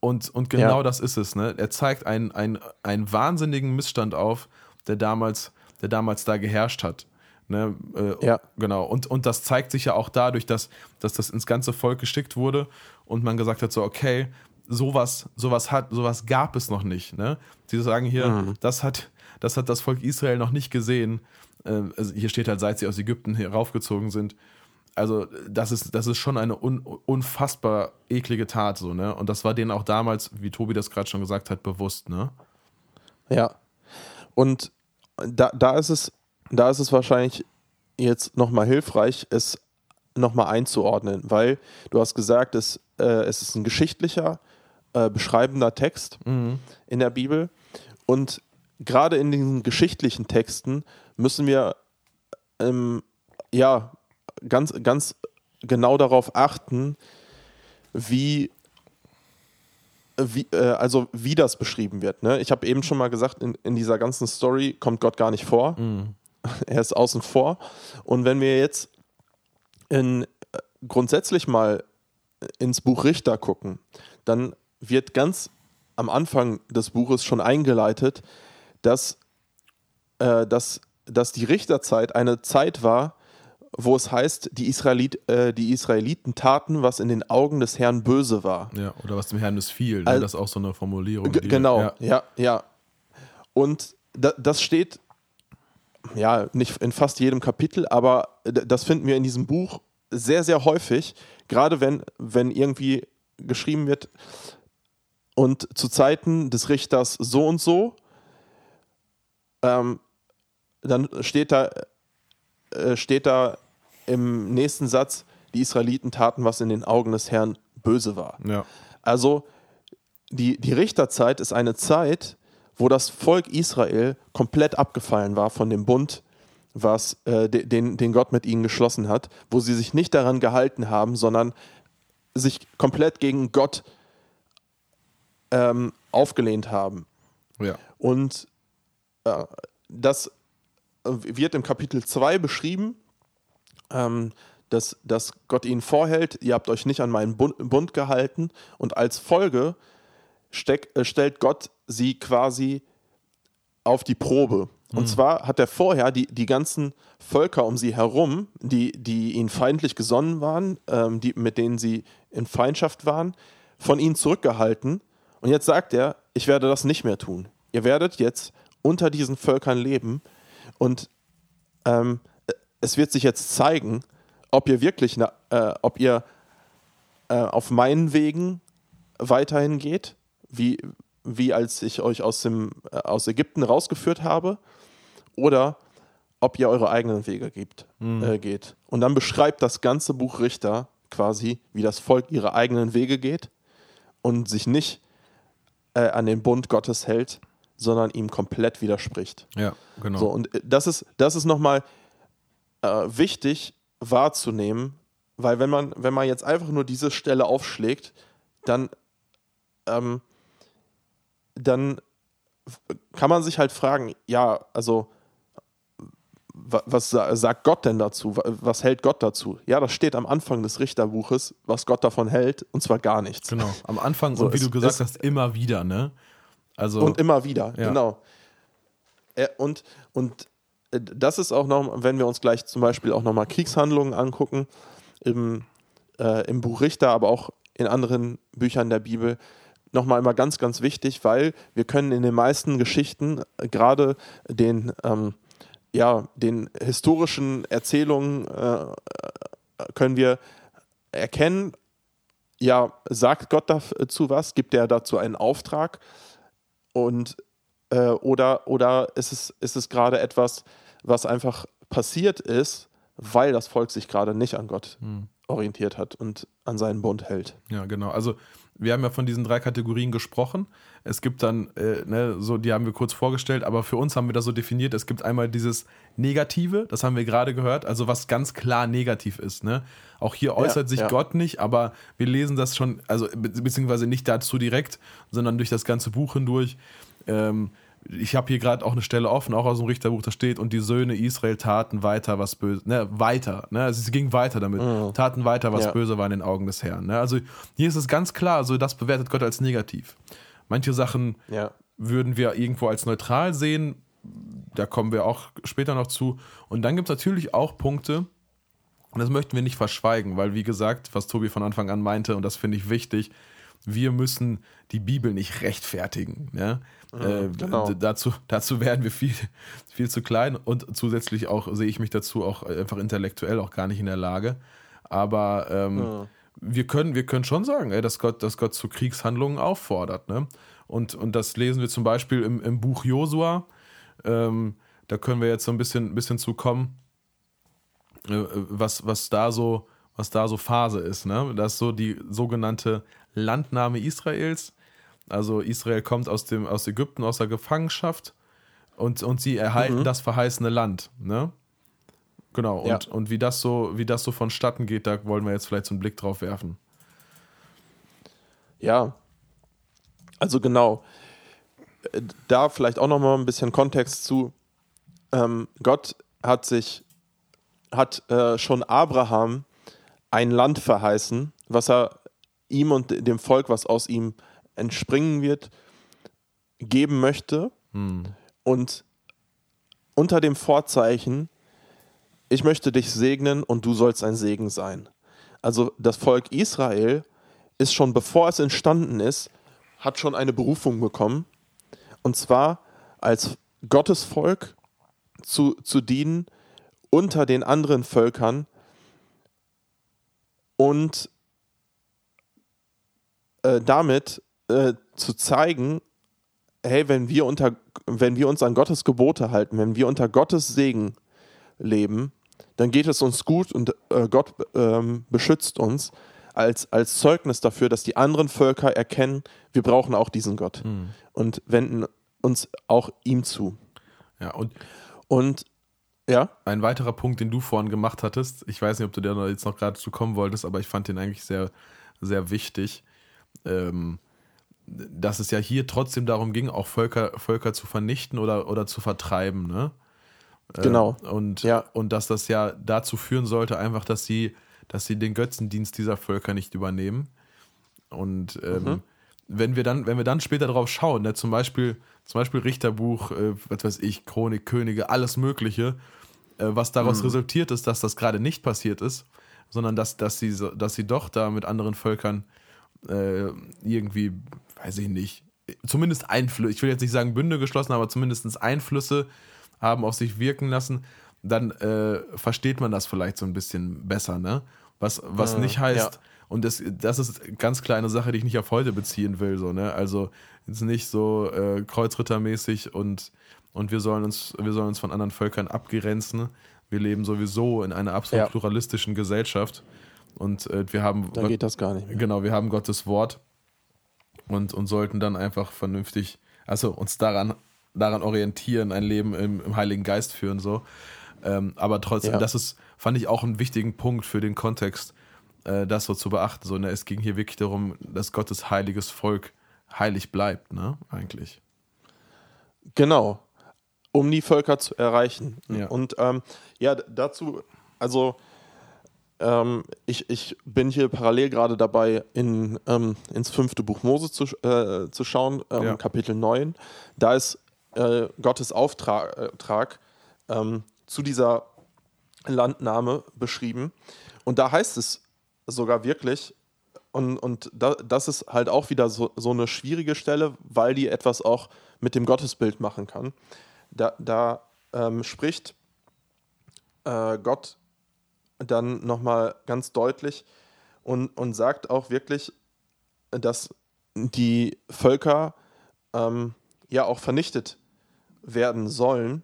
Und, und genau Ja. das ist es. Ne? Er zeigt einen, einen, einen wahnsinnigen Missstand auf, der damals, der damals da geherrscht hat. Ne? Äh, Ja. Genau. Und, und das zeigt sich ja auch dadurch, dass, dass das ins ganze Volk geschickt wurde und man gesagt hat, so, okay, sowas, sowas hat, sowas gab es noch nicht. Ne? Sie sagen hier, das, hat, das hat das Volk Israel noch nicht gesehen. Äh, also hier steht halt, seit sie aus Ägypten heraufgezogen sind. Also, das ist, das ist schon eine un, unfassbar eklige Tat, so, ne? Und das war denen auch damals, wie Tobi das gerade schon gesagt hat, bewusst, ne? Ja. Und da, da ist es, da ist es wahrscheinlich jetzt nochmal hilfreich, es nochmal einzuordnen, weil du hast gesagt, es, äh, es ist ein geschichtlicher äh, beschreibender Text in der Bibel. Und gerade in diesen geschichtlichen Texten müssen wir ähm, ja ganz, ganz genau darauf achten, wie, wie, äh, also wie das beschrieben wird. Ne? Ich habe eben schon mal gesagt, in, in dieser ganzen Story kommt Gott gar nicht vor. Er ist außen vor. Und wenn wir jetzt in, äh, grundsätzlich mal ins Buch Richter gucken, dann wird ganz am Anfang des Buches schon eingeleitet, dass, äh, dass, dass die Richterzeit eine Zeit war, wo es heißt, die, Israelit, äh, die Israeliten taten, was in den Augen des Herrn böse war. Ja, oder was dem Herrn missfiel. Ne? Al- das ist auch so eine Formulierung. Die- genau, Ja. ja, ja. Und da, das steht, ja, nicht in fast jedem Kapitel, aber das finden wir in diesem Buch sehr, sehr häufig, gerade wenn, wenn irgendwie geschrieben wird, und zu Zeiten des Richters so und so, ähm, dann steht da, äh, steht da im nächsten Satz, die Israeliten taten, was in den Augen des Herrn böse war. ja. Also die, die Richterzeit ist eine Zeit, wo das Volk Israel komplett abgefallen war von dem Bund, was, äh, de- den, den Gott mit ihnen geschlossen hat, wo sie sich nicht daran gehalten haben, sondern sich komplett gegen Gott ähm, aufgelehnt haben. ja. Und äh, das äh, wird im Kapitel 2 beschrieben, ähm, dass, dass Gott ihnen vorhält, ihr habt euch nicht an meinen Bund, Bund gehalten und als Folge steck, äh, stellt Gott sie quasi auf die Probe. Und zwar hat er vorher die, die ganzen Völker um sie herum, die, die ihnen feindlich gesonnen waren, ähm, die, mit denen sie in Feindschaft waren, von ihnen zurückgehalten. Und jetzt sagt er, ich werde das nicht mehr tun. Ihr werdet jetzt unter diesen Völkern leben und ähm, es wird sich jetzt zeigen, ob ihr wirklich, äh, ob ihr äh, auf meinen Wegen weiterhin geht, wie, wie als ich euch aus, dem, äh, aus Ägypten rausgeführt habe, oder ob ihr eure eigenen Wege gibt, äh, geht. Und dann beschreibt das ganze Buch Richter quasi, wie das Volk ihre eigenen Wege geht und sich nicht äh, an den Bund Gottes hält, sondern ihm komplett widerspricht. Ja, genau. So, und äh, das ist, das ist nochmal äh, wichtig wahrzunehmen, weil wenn man, wenn man jetzt einfach nur diese Stelle aufschlägt, dann, ähm, dann kann man sich halt fragen, ja, also wa- was sa- sagt Gott denn dazu? Wa- Was hält Gott dazu? Ja, das steht am Anfang des Richterbuches, was Gott davon hält, und zwar gar nichts. Genau. Am Anfang So, und wie es- du gesagt es- hast, immer wieder, ne? Also, Und immer wieder, Ja. genau. Äh, Und, und äh, das ist auch noch, wenn wir uns gleich zum Beispiel auch nochmal Kriegshandlungen angucken, im, äh, im Buch Richter, aber auch in anderen Büchern der Bibel, nochmal immer ganz, ganz wichtig, weil wir können in den meisten Geschichten, äh, gerade den, ähm, ja, den historischen Erzählungen, äh, äh, können wir erkennen, ja, sagt Gott dazu was, gibt er dazu einen Auftrag und äh, oder, oder ist es, ist es gerade etwas, was einfach passiert ist, weil das Volk sich gerade nicht an Gott orientiert hat und an seinen Bund hält. Ja, genau. Also wir haben ja von diesen drei Kategorien gesprochen. Es gibt dann, äh, ne, so, die haben wir kurz vorgestellt, aber für uns haben wir das so definiert. Es gibt einmal dieses Negative, das haben wir gerade gehört, also was ganz klar negativ ist. Ne? Auch hier äußert sich ja. Gott nicht, aber wir lesen das schon, also be beziehungsweise nicht dazu direkt, sondern durch das ganze Buch hindurch. Ähm, ich habe hier gerade auch eine Stelle offen, auch aus dem Richterbuch, da steht, und die Söhne Israel taten weiter, was böse, ne, weiter, ne, also es ging weiter damit, taten weiter, was Ja. böse war in den Augen des Herrn. Ne? Also hier ist es ganz klar, so das bewertet Gott als negativ. Manche Sachen Ja. würden wir irgendwo als neutral sehen, da kommen wir auch später noch zu. Und dann gibt es natürlich auch Punkte, und das möchten wir nicht verschweigen, weil wie gesagt, was Tobi von Anfang an meinte, und das finde ich wichtig, wir müssen die Bibel nicht rechtfertigen. Ne? äh, genau. dazu, dazu werden wir viel, viel zu klein und zusätzlich auch sehe ich mich dazu auch einfach intellektuell auch gar nicht in der Lage. Aber ähm, wir, können, wir können schon sagen, ey, dass, Gott, dass Gott zu Kriegshandlungen auffordert. Ne? Und, und das lesen wir zum Beispiel im, im Buch Josua. Ähm, da können wir jetzt so ein bisschen, bisschen zu kommen äh, was, was da so, was da so Phase ist, ne? Das ist so die sogenannte Landnahme Israels. Also Israel kommt aus, dem, aus Ägypten, aus der Gefangenschaft und, und sie erhalten Mhm. das verheißene Land. Ne? Genau, und, Ja. und wie, das so, wie das so vonstatten geht, da wollen wir jetzt vielleicht so einen Blick drauf werfen. Ja. Also genau. Da vielleicht auch noch mal ein bisschen Kontext zu. Ähm, Gott hat sich, hat äh, schon Abraham ein Land verheißen, was er ihm und dem Volk, was aus ihm entspringen wird, geben möchte. Und unter dem Vorzeichen, ich möchte dich segnen und du sollst ein Segen sein. Also das Volk Israel ist schon bevor es entstanden ist, hat schon eine Berufung bekommen. Und zwar als Gottesvolk zu, zu dienen unter den anderen Völkern und äh, damit äh, zu zeigen, hey, wenn wir, unter, wenn wir uns an Gottes Gebote halten, wenn wir unter Gottes Segen leben, dann geht es uns gut und äh, Gott ähm, beschützt uns als, als Zeugnis dafür, dass die anderen Völker erkennen, wir brauchen auch diesen Gott und wenden uns auch ihm zu. Ja, und Und ja, ein weiterer Punkt, den du vorhin gemacht hattest, ich weiß nicht, ob du da jetzt noch gerade zu kommen wolltest, aber ich fand den eigentlich sehr, sehr wichtig, ähm, dass es ja hier trotzdem darum ging, auch Völker, Völker zu vernichten oder, oder zu vertreiben, ne? Äh, Genau. Und, Ja. und dass das ja dazu führen sollte, einfach, dass sie, dass sie den Götzendienst dieser Völker nicht übernehmen. Und ähm, Mhm. wenn wir dann, wenn wir dann später drauf schauen, ne, zum Beispiel, zum Beispiel Richterbuch, äh, was weiß ich, Chronik, Könige, alles Mögliche, äh, was daraus Mhm. resultiert ist, dass das gerade nicht passiert ist, sondern dass, dass, sie, dass sie doch da mit anderen Völkern äh, irgendwie, weiß ich nicht, zumindest Einflüsse, ich will jetzt nicht sagen Bünde geschlossen, aber zumindest Einflüsse haben auf sich wirken lassen, dann äh, versteht man das vielleicht so ein bisschen besser, ne? Was, was nicht heißt, ja. und das, das ist ganz klar eine Sache, die ich nicht auf heute beziehen will, so, ne? Also jetzt nicht so äh, kreuzrittermäßig und, und wir sollen uns, wir sollen uns von anderen Völkern abgrenzen. Wir leben sowieso in einer absolut Ja. pluralistischen Gesellschaft. Und äh, wir haben da geht das gar nicht mehr. Genau, wir haben Gottes Wort und, und sollten dann einfach vernünftig, also uns daran, daran orientieren, ein Leben im, im Heiligen Geist führen, so. Ähm, aber trotzdem, Ja. das ist, fand ich auch einen wichtigen Punkt für den Kontext, äh, das so zu beachten. So, ne? Es ging hier wirklich darum, dass Gottes heiliges Volk heilig bleibt, ne? Eigentlich. Genau, um die Völker zu erreichen. Ja. Und ähm, ja, dazu, also ähm, ich, ich bin hier parallel gerade dabei, in, ähm, ins fünfte Buch Mose zu, äh, zu schauen, ähm, Ja. Kapitel 9. Da ist äh, Gottes Auftrag äh, ähm, zu dieser Landnahme beschrieben. Und da heißt es sogar wirklich, und, und da, das ist halt auch wieder so, so eine schwierige Stelle, weil die etwas auch mit dem Gottesbild machen kann. Da, da ähm, spricht äh, Gott dann nochmal ganz deutlich und, und sagt auch wirklich, dass die Völker ähm, ja auch vernichtet werden sollen,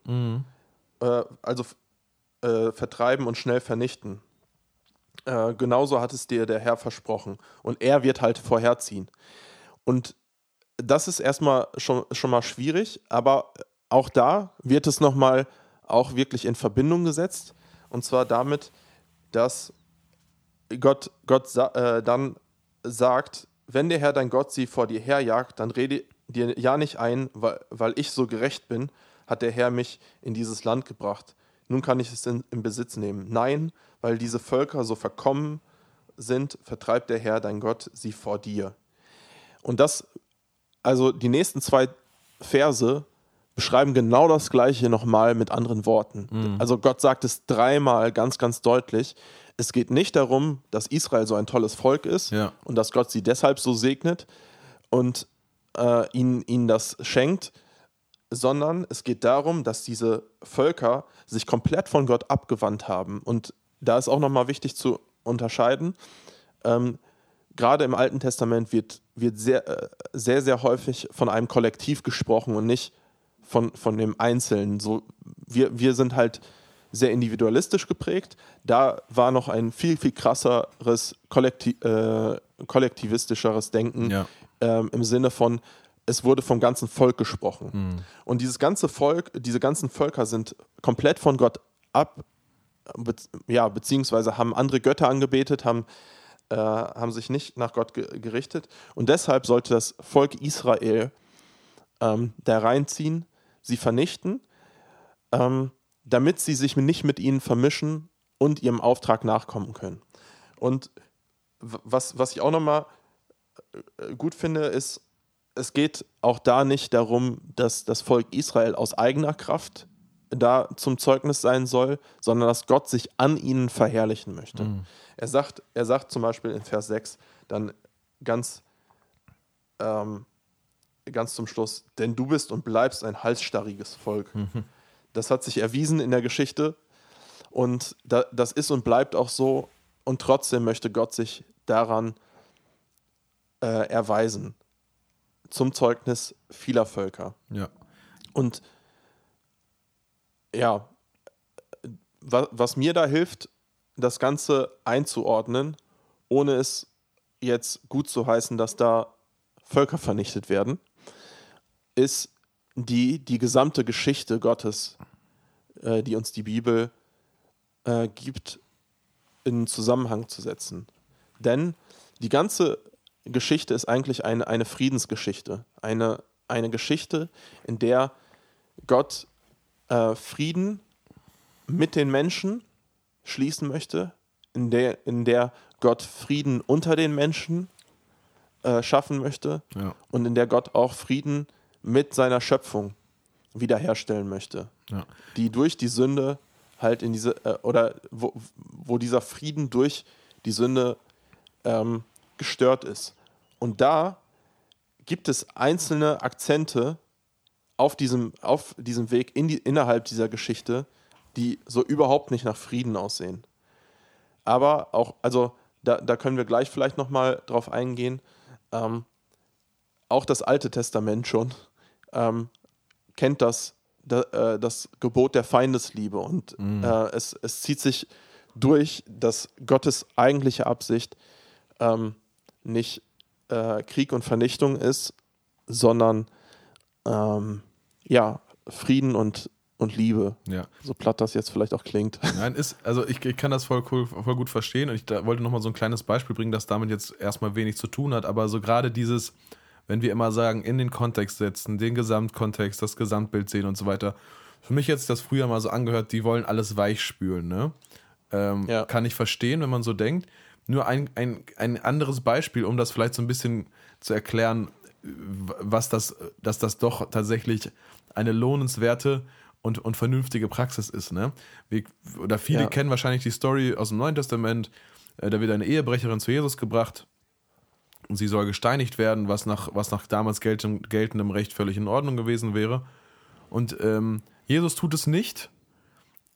äh, also äh, vertreiben und schnell vernichten. Äh, genauso hat es dir der Herr versprochen. Und er wird halt vorherziehen. Und das ist erstmal schon, schon mal schwierig, aber auch da wird es nochmal auch wirklich in Verbindung gesetzt. Und zwar damit, dass Gott, Gott äh, dann sagt, wenn der Herr dein Gott sie vor dir herjagt, dann rede dir ja nicht ein, weil, weil ich so gerecht bin, hat der Herr mich in dieses Land gebracht. Nun kann ich es in, in Besitz nehmen. Nein, weil diese Völker so verkommen sind, vertreibt der Herr dein Gott sie vor dir. Und das, also die nächsten zwei Verse beschreiben genau das Gleiche nochmal mit anderen Worten. Also Gott sagt es dreimal ganz, ganz deutlich. Es geht nicht darum, dass Israel so ein tolles Volk ist Ja. und dass Gott sie deshalb so segnet und äh, ihnen, ihnen das schenkt, sondern es geht darum, dass diese Völker sich komplett von Gott abgewandt haben. Und da ist auch nochmal wichtig zu unterscheiden. Ähm, gerade im Alten Testament wird, wird sehr, äh, sehr, sehr häufig von einem Kollektiv gesprochen und nicht von, von dem Einzelnen. So, wir, wir sind halt sehr individualistisch geprägt. Da war noch ein viel, viel krasseres, kollekti äh, kollektivistischeres Denken Ja. ähm, im Sinne von, es wurde vom ganzen Volk gesprochen. Und dieses ganze Volk, diese ganzen Völker sind komplett von Gott ab, be ja, beziehungsweise haben andere Götter angebetet, haben, äh, haben sich nicht nach Gott ge gerichtet. Und deshalb sollte das Volk Israel ähm, da reinziehen, sie vernichten, ähm, damit sie sich nicht mit ihnen vermischen und ihrem Auftrag nachkommen können. Und was, was ich auch nochmal äh, gut finde, ist, es geht auch da nicht darum, dass das Volk Israel aus eigener Kraft da zum Zeugnis sein soll, sondern dass Gott sich an ihnen verherrlichen möchte. Mhm. Er, sagt, er sagt zum Beispiel in Vers 6 dann ganz, ähm, ganz zum Schluss, denn du bist und bleibst ein halsstarriges Volk. Mhm. Das hat sich erwiesen in der Geschichte und da, das ist und bleibt auch so und trotzdem möchte Gott sich daran äh, erweisen zum Zeugnis vieler Völker. Ja. Und ja, was, was mir da hilft, das Ganze einzuordnen, ohne es jetzt gut zu heißen, dass da Völker vernichtet werden, ist die, die gesamte Geschichte Gottes, äh, die uns die Bibel äh, gibt, in Zusammenhang zu setzen. Denn die ganze Geschichte ist eigentlich eine, eine Friedensgeschichte. Eine, eine Geschichte, in der Gott äh, Frieden mit den Menschen schließen möchte, in der, in der Gott Frieden unter den Menschen äh, schaffen möchte ja. und in der Gott auch Frieden mit seiner Schöpfung wiederherstellen möchte, ja. die durch die Sünde halt in diese, äh, oder wo, wo dieser Frieden durch die Sünde ähm, gestört ist. Und da gibt es einzelne Akzente auf diesem, auf diesem Weg in die, innerhalb dieser Geschichte, die so überhaupt nicht nach Frieden aussehen. Aber auch, also da, da können wir gleich vielleicht nochmal drauf eingehen, ähm, auch das Alte Testament schon ähm, kennt das, da, äh, das Gebot der Feindesliebe und Mhm. äh, es, es zieht sich durch, dass Gottes eigentliche Absicht ähm, nicht äh, Krieg und Vernichtung ist, sondern ähm, ja, Frieden und, und Liebe. Ja. So platt das jetzt vielleicht auch klingt. Nein, ist, also ich, ich kann das voll, cool, voll gut verstehen und ich da wollte nochmal so ein kleines Beispiel bringen, das damit jetzt erstmal wenig zu tun hat, aber so gerade dieses, wenn wir immer sagen, in den Kontext setzen, den Gesamtkontext, das Gesamtbild sehen und so weiter. Für mich jetzt das früher mal so angehört, die wollen alles weichspülen, ne? Ähm, Ja. Kann ich verstehen, wenn man so denkt. Nur ein, ein, ein anderes Beispiel, um das vielleicht so ein bisschen zu erklären, was das, dass das doch tatsächlich eine lohnenswerte und, und vernünftige Praxis ist. Ne? Wir, oder viele Ja. kennen wahrscheinlich die Story aus dem Neuen Testament. Äh, Da wird eine Ehebrecherin zu Jesus gebracht und sie soll gesteinigt werden, was nach, was nach damals geltend, geltendem Recht völlig in Ordnung gewesen wäre. Und ähm, Jesus tut es nicht.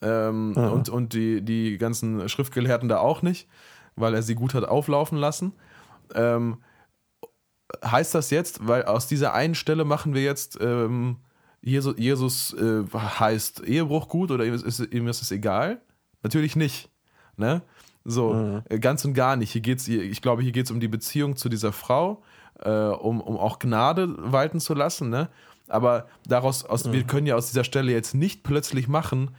Ähm, Aha. und und die, die ganzen Schriftgelehrten da auch nicht, weil er sie gut hat auflaufen lassen. Ähm, heißt das jetzt, weil aus dieser einen Stelle machen wir jetzt, ähm, Jesus, Jesus äh, heißt Ehebruch gut oder ihm ist, ist, ihm ist es egal? Natürlich nicht. Ne? So, Mhm. ganz und gar nicht. Hier geht's, hier- ich glaube, hier geht es um die Beziehung zu dieser Frau, äh, um, um auch Gnade walten zu lassen. Ne? Aber daraus, aus, wir können ja aus dieser Stelle jetzt nicht plötzlich machen,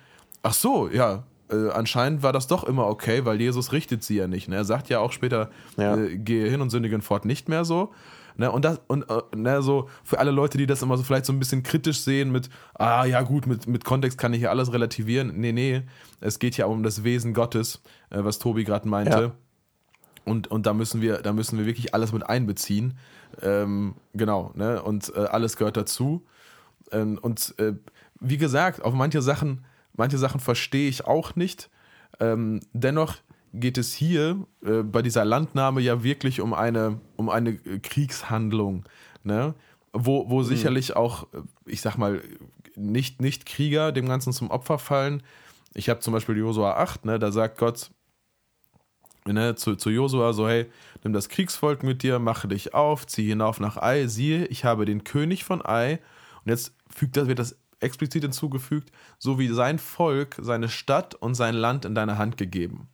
ach so, ja, äh, anscheinend war das doch immer okay, weil Jesus richtet sie ja nicht. Ne? Er sagt ja auch später, Ja. äh, gehe hin und sündigen fort nicht mehr so. Ne, und das, und äh, ne, so für alle Leute, die das immer so vielleicht so ein bisschen kritisch sehen, mit, ah ja, gut, mit, mit Kontext kann ich ja alles relativieren. Nee, nee, es geht ja um das Wesen Gottes, äh, was Tobi gerade meinte. Ja. Und, und da müssen wir, da müssen wir wirklich alles mit einbeziehen. Ähm, genau, ne? Und äh, alles gehört dazu. Ähm, und äh, wie gesagt, auf manche Sachen, manche Sachen verstehe ich auch nicht. Ähm, dennoch geht es hier äh, bei dieser Landnahme ja wirklich um eine, um eine Kriegshandlung, ne? wo, wo sicherlich auch, ich sag mal, nicht, nicht Krieger dem Ganzen zum Opfer fallen. Ich habe zum Beispiel Josua 8, ne, da sagt Gott, ne, zu, zu Josua so, hey, nimm das Kriegsvolk mit dir, mache dich auf, zieh hinauf nach Ai, siehe, ich habe den König von Ai, und jetzt fügt das, wird das explizit hinzugefügt, so wie sein Volk, seine Stadt und sein Land in deine Hand gegeben.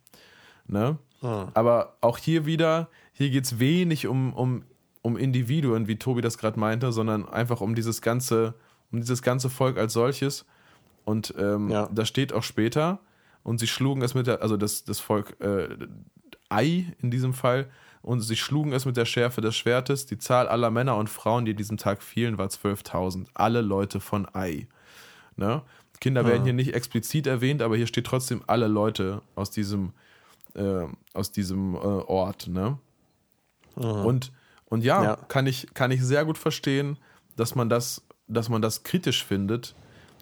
Ne? Ah. Aber auch hier wieder, hier geht es wenig um, um um Individuen, wie Tobi das gerade meinte, sondern einfach um dieses ganze, um dieses ganze Volk als solches. Und ähm, Ja. das steht auch später. Und sie schlugen es mit der, also das, das Volk äh, Ei in diesem Fall, und sie schlugen es mit der Schärfe des Schwertes. Die Zahl aller Männer und Frauen, die diesem Tag fielen, war 12.000. Alle Leute von Ei. Ne? Kinder werden hier nicht explizit erwähnt, aber hier steht trotzdem alle Leute aus diesem, äh, aus diesem äh, Ort. Ne? Und, und ja, Ja. Kann, ich, kann ich sehr gut verstehen, dass man das, dass man das kritisch findet,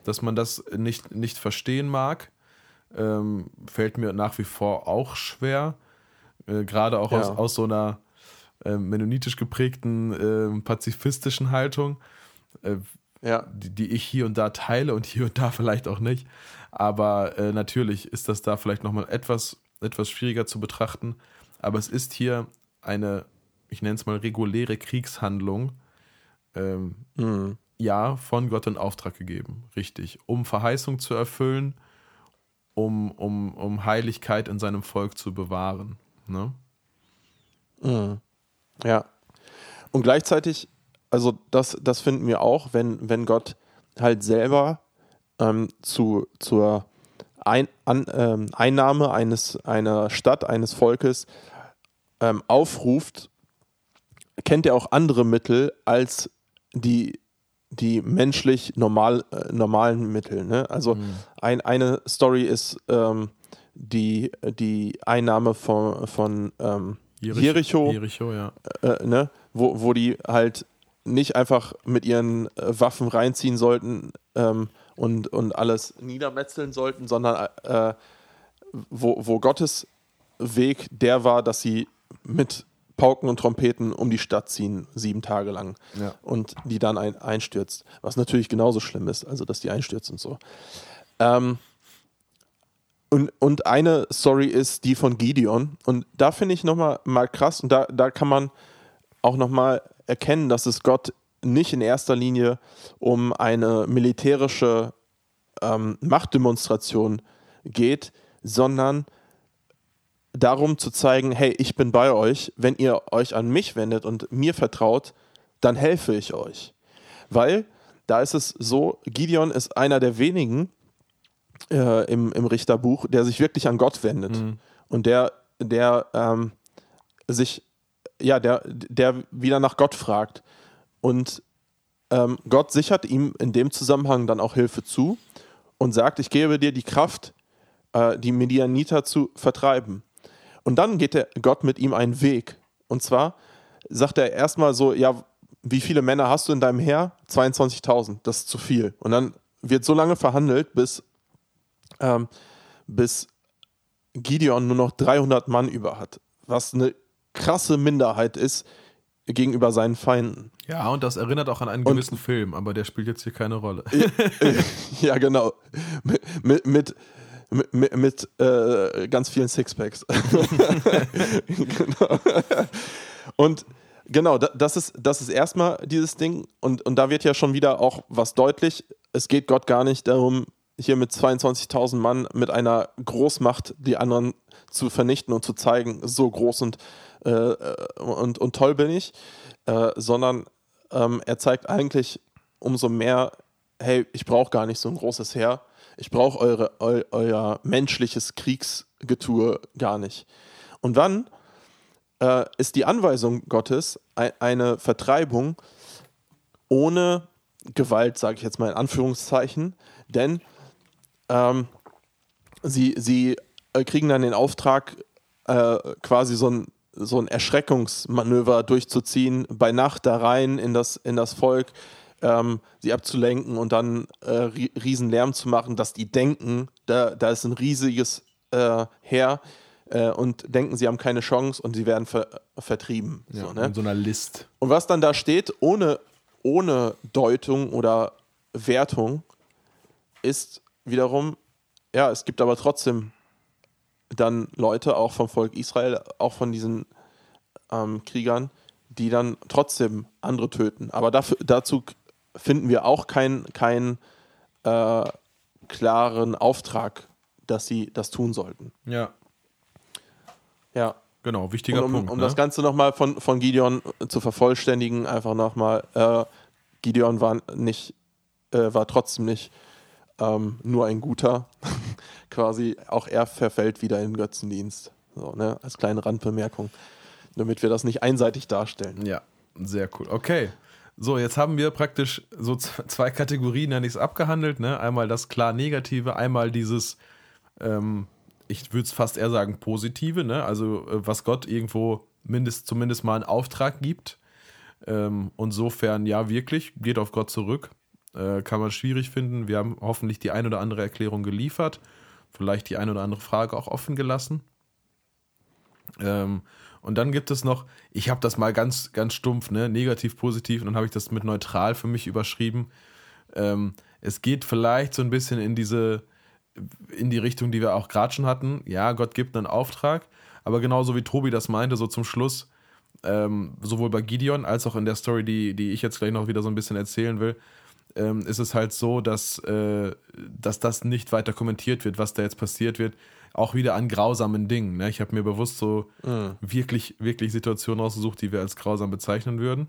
dass man das nicht, nicht verstehen mag. Ähm, fällt mir nach wie vor auch schwer. Äh, Gerade auch Ja. aus, aus so einer äh, mennonitisch geprägten äh, pazifistischen Haltung, Ja, die, die ich hier und da teile und hier und da vielleicht auch nicht. Aber äh, natürlich ist das da vielleicht nochmal etwas, etwas schwieriger zu betrachten. Aber es ist hier eine, ich nenne es mal reguläre Kriegshandlung, ähm, Mhm. ja, von Gott in Auftrag gegeben. Richtig. Um Verheißung zu erfüllen, um, um, um Heiligkeit in seinem Volk zu bewahren. Ne? Ja. Und gleichzeitig, also das, das finden wir auch, wenn, wenn Gott halt selber ähm, zu, zur Ein, an, ähm, Einnahme eines, einer Stadt, eines Volkes ähm, aufruft, kennt er auch andere Mittel als die, die menschlich normal, äh, normalen Mittel. Ne? Also ein, eine Story ist ähm, die, die Einnahme von, von ähm, Jericho, Jericho, ja. äh, ne? wo, wo die halt nicht einfach mit ihren äh, Waffen reinziehen sollten ähm, und, und alles niedermetzeln sollten, sondern äh, wo, wo Gottes Weg der war, dass sie mit Pauken und Trompeten um die Stadt ziehen, sieben Tage lang. Ja. Und die dann ein, einstürzt. Was natürlich genauso schlimm ist, also dass die einstürzt und so. Ähm, und, und eine Story ist die von Gideon. Und da finde ich nochmal mal krass, und da, da kann man auch nochmal erkennen, dass es Gott nicht in erster Linie um eine militärische ähm, Machtdemonstration geht, sondern darum zu zeigen, hey, ich bin bei euch, wenn ihr euch an mich wendet und mir vertraut, dann helfe ich euch. Weil da ist es so, Gideon ist einer der wenigen äh, im, im Richterbuch, der sich wirklich an Gott wendet und der, der ähm, sich, ja, der, der wieder nach Gott fragt. Und ähm, Gott sichert ihm in dem Zusammenhang dann auch Hilfe zu und sagt, ich gebe dir die Kraft, äh, die Medianiter zu vertreiben. Und dann geht der Gott mit ihm einen Weg. Und zwar sagt er erstmal so, ja, wie viele Männer hast du in deinem Heer? 22.000, das ist zu viel. Und dann wird so lange verhandelt, bis, ähm, bis Gideon nur noch 300 Mann über hat. Was eine krasse Minderheit ist gegenüber seinen Feinden. Ja, und das erinnert auch an einen gewissen Film, aber der spielt jetzt hier keine Rolle. ja, genau. Mit, mit, mit, mit, äh, ganz vielen Sixpacks. genau. Und genau, da- das ist, das ist erstmal dieses Ding. Und, und da wird ja schon wieder auch was deutlich. Es geht Gott gar nicht darum, hier mit 22.000 Mann mit einer Großmacht die anderen zu vernichten und zu zeigen, so groß und, äh, äh, und, und toll bin ich, äh, sondern ähm, er zeigt eigentlich umso mehr, hey, ich brauche gar nicht so ein großes Heer, ich brauche eu, euer menschliches Kriegsgetue gar nicht. Und wann äh, ist die Anweisung Gottes ein, eine Vertreibung ohne Gewalt, sage ich jetzt mal in Anführungszeichen, denn ähm, sie, sie äh, kriegen dann den Auftrag, äh, quasi so ein, so ein Erschreckungsmanöver durchzuziehen, bei Nacht da rein in das, in das Volk, ähm, sie abzulenken und dann äh, ri riesen Lärm zu machen, dass die denken, da, da ist ein riesiges äh, Heer äh, und denken, sie haben keine Chance und sie werden ver vertrieben. Ja, so, ne? In so einer List. Und was dann da steht, ohne, ohne Deutung oder Wertung, ist wiederum, ja, es gibt aber trotzdem dann Leute, auch vom Volk Israel, auch von diesen ähm, Kriegern, die dann trotzdem andere töten. Aber dafür, dazu finden wir auch keinen kein, äh, klaren Auftrag, dass sie das tun sollten. Ja. Ja. genau, wichtiger um, Punkt. Um ne? das Ganze nochmal von, von Gideon zu vervollständigen, einfach nochmal, äh, Gideon war nicht, äh, war trotzdem nicht ähm, nur ein guter, quasi auch er verfällt wieder in Götzendienst. So, ne? Als kleine Randbemerkung, damit wir das nicht einseitig darstellen. Ja, sehr cool. Okay. So, jetzt haben wir praktisch so zwei Kategorien, nenne ich es, abgehandelt. Ne? Einmal das klar Negative, einmal dieses, ähm, ich würde es fast eher sagen, Positive, ne? also äh, was Gott irgendwo mindest, zumindest mal einen Auftrag gibt. Ähm, insofern, ja, wirklich, geht auf Gott zurück. Äh, kann man schwierig finden. Wir haben hoffentlich die ein oder andere Erklärung geliefert, vielleicht die ein oder andere Frage auch offen gelassen. Ähm, und dann gibt es noch, ich habe das mal ganz, ganz stumpf, ne, negativ, positiv, und dann habe ich das mit neutral für mich überschrieben. Ähm, es geht vielleicht so ein bisschen in diese, in die Richtung, die wir auch gerade schon hatten. Ja, Gott gibt einen Auftrag, aber genauso wie Tobi das meinte, so zum Schluss, ähm, sowohl bei Gideon als auch in der Story, die, die ich jetzt gleich noch wieder so ein bisschen erzählen will, ähm, ist es halt so, dass, äh, dass das nicht weiter kommentiert wird, was da jetzt passiert wird auch wieder an grausamen Dingen. Ne? Ich habe mir bewusst so mhm. wirklich, wirklich Situationen ausgesucht, die wir als grausam bezeichnen würden.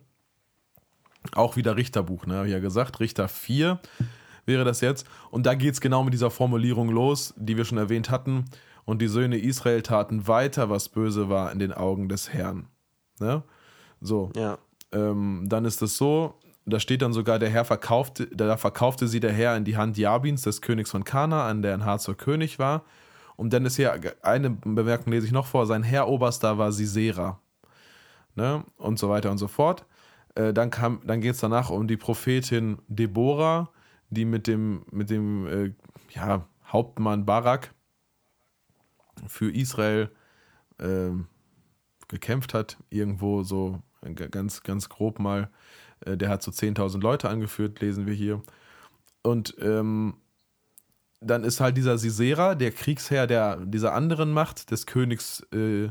Auch wieder Richterbuch, ne? habe ich ja gesagt. Richter 4 wäre das jetzt. Und da geht es genau mit dieser Formulierung los, die wir schon erwähnt hatten. Und die Söhne Israel taten weiter, was böse war in den Augen des Herrn. Ne? So. Ja. Ähm, dann ist es so, da steht dann sogar, der Herr verkaufte, da verkaufte sie der Herr in die Hand Jabins, des Königs von Kana, an der ein Hazor König war. Und dann ist hier eine Bemerkung, lese ich noch vor, sein Herr Oberster war Sisera. Ne? Und so weiter und so fort. Äh, dann dann geht es danach um die Prophetin Deborah, die mit dem, mit dem äh, ja, Hauptmann Barak für Israel äh, gekämpft hat, irgendwo so ganz, ganz grob mal. Äh, der hat so 10.000 Leute angeführt, lesen wir hier. Und ähm, dann ist halt dieser Sisera, der Kriegsherr der, dieser anderen Macht, des Königs äh,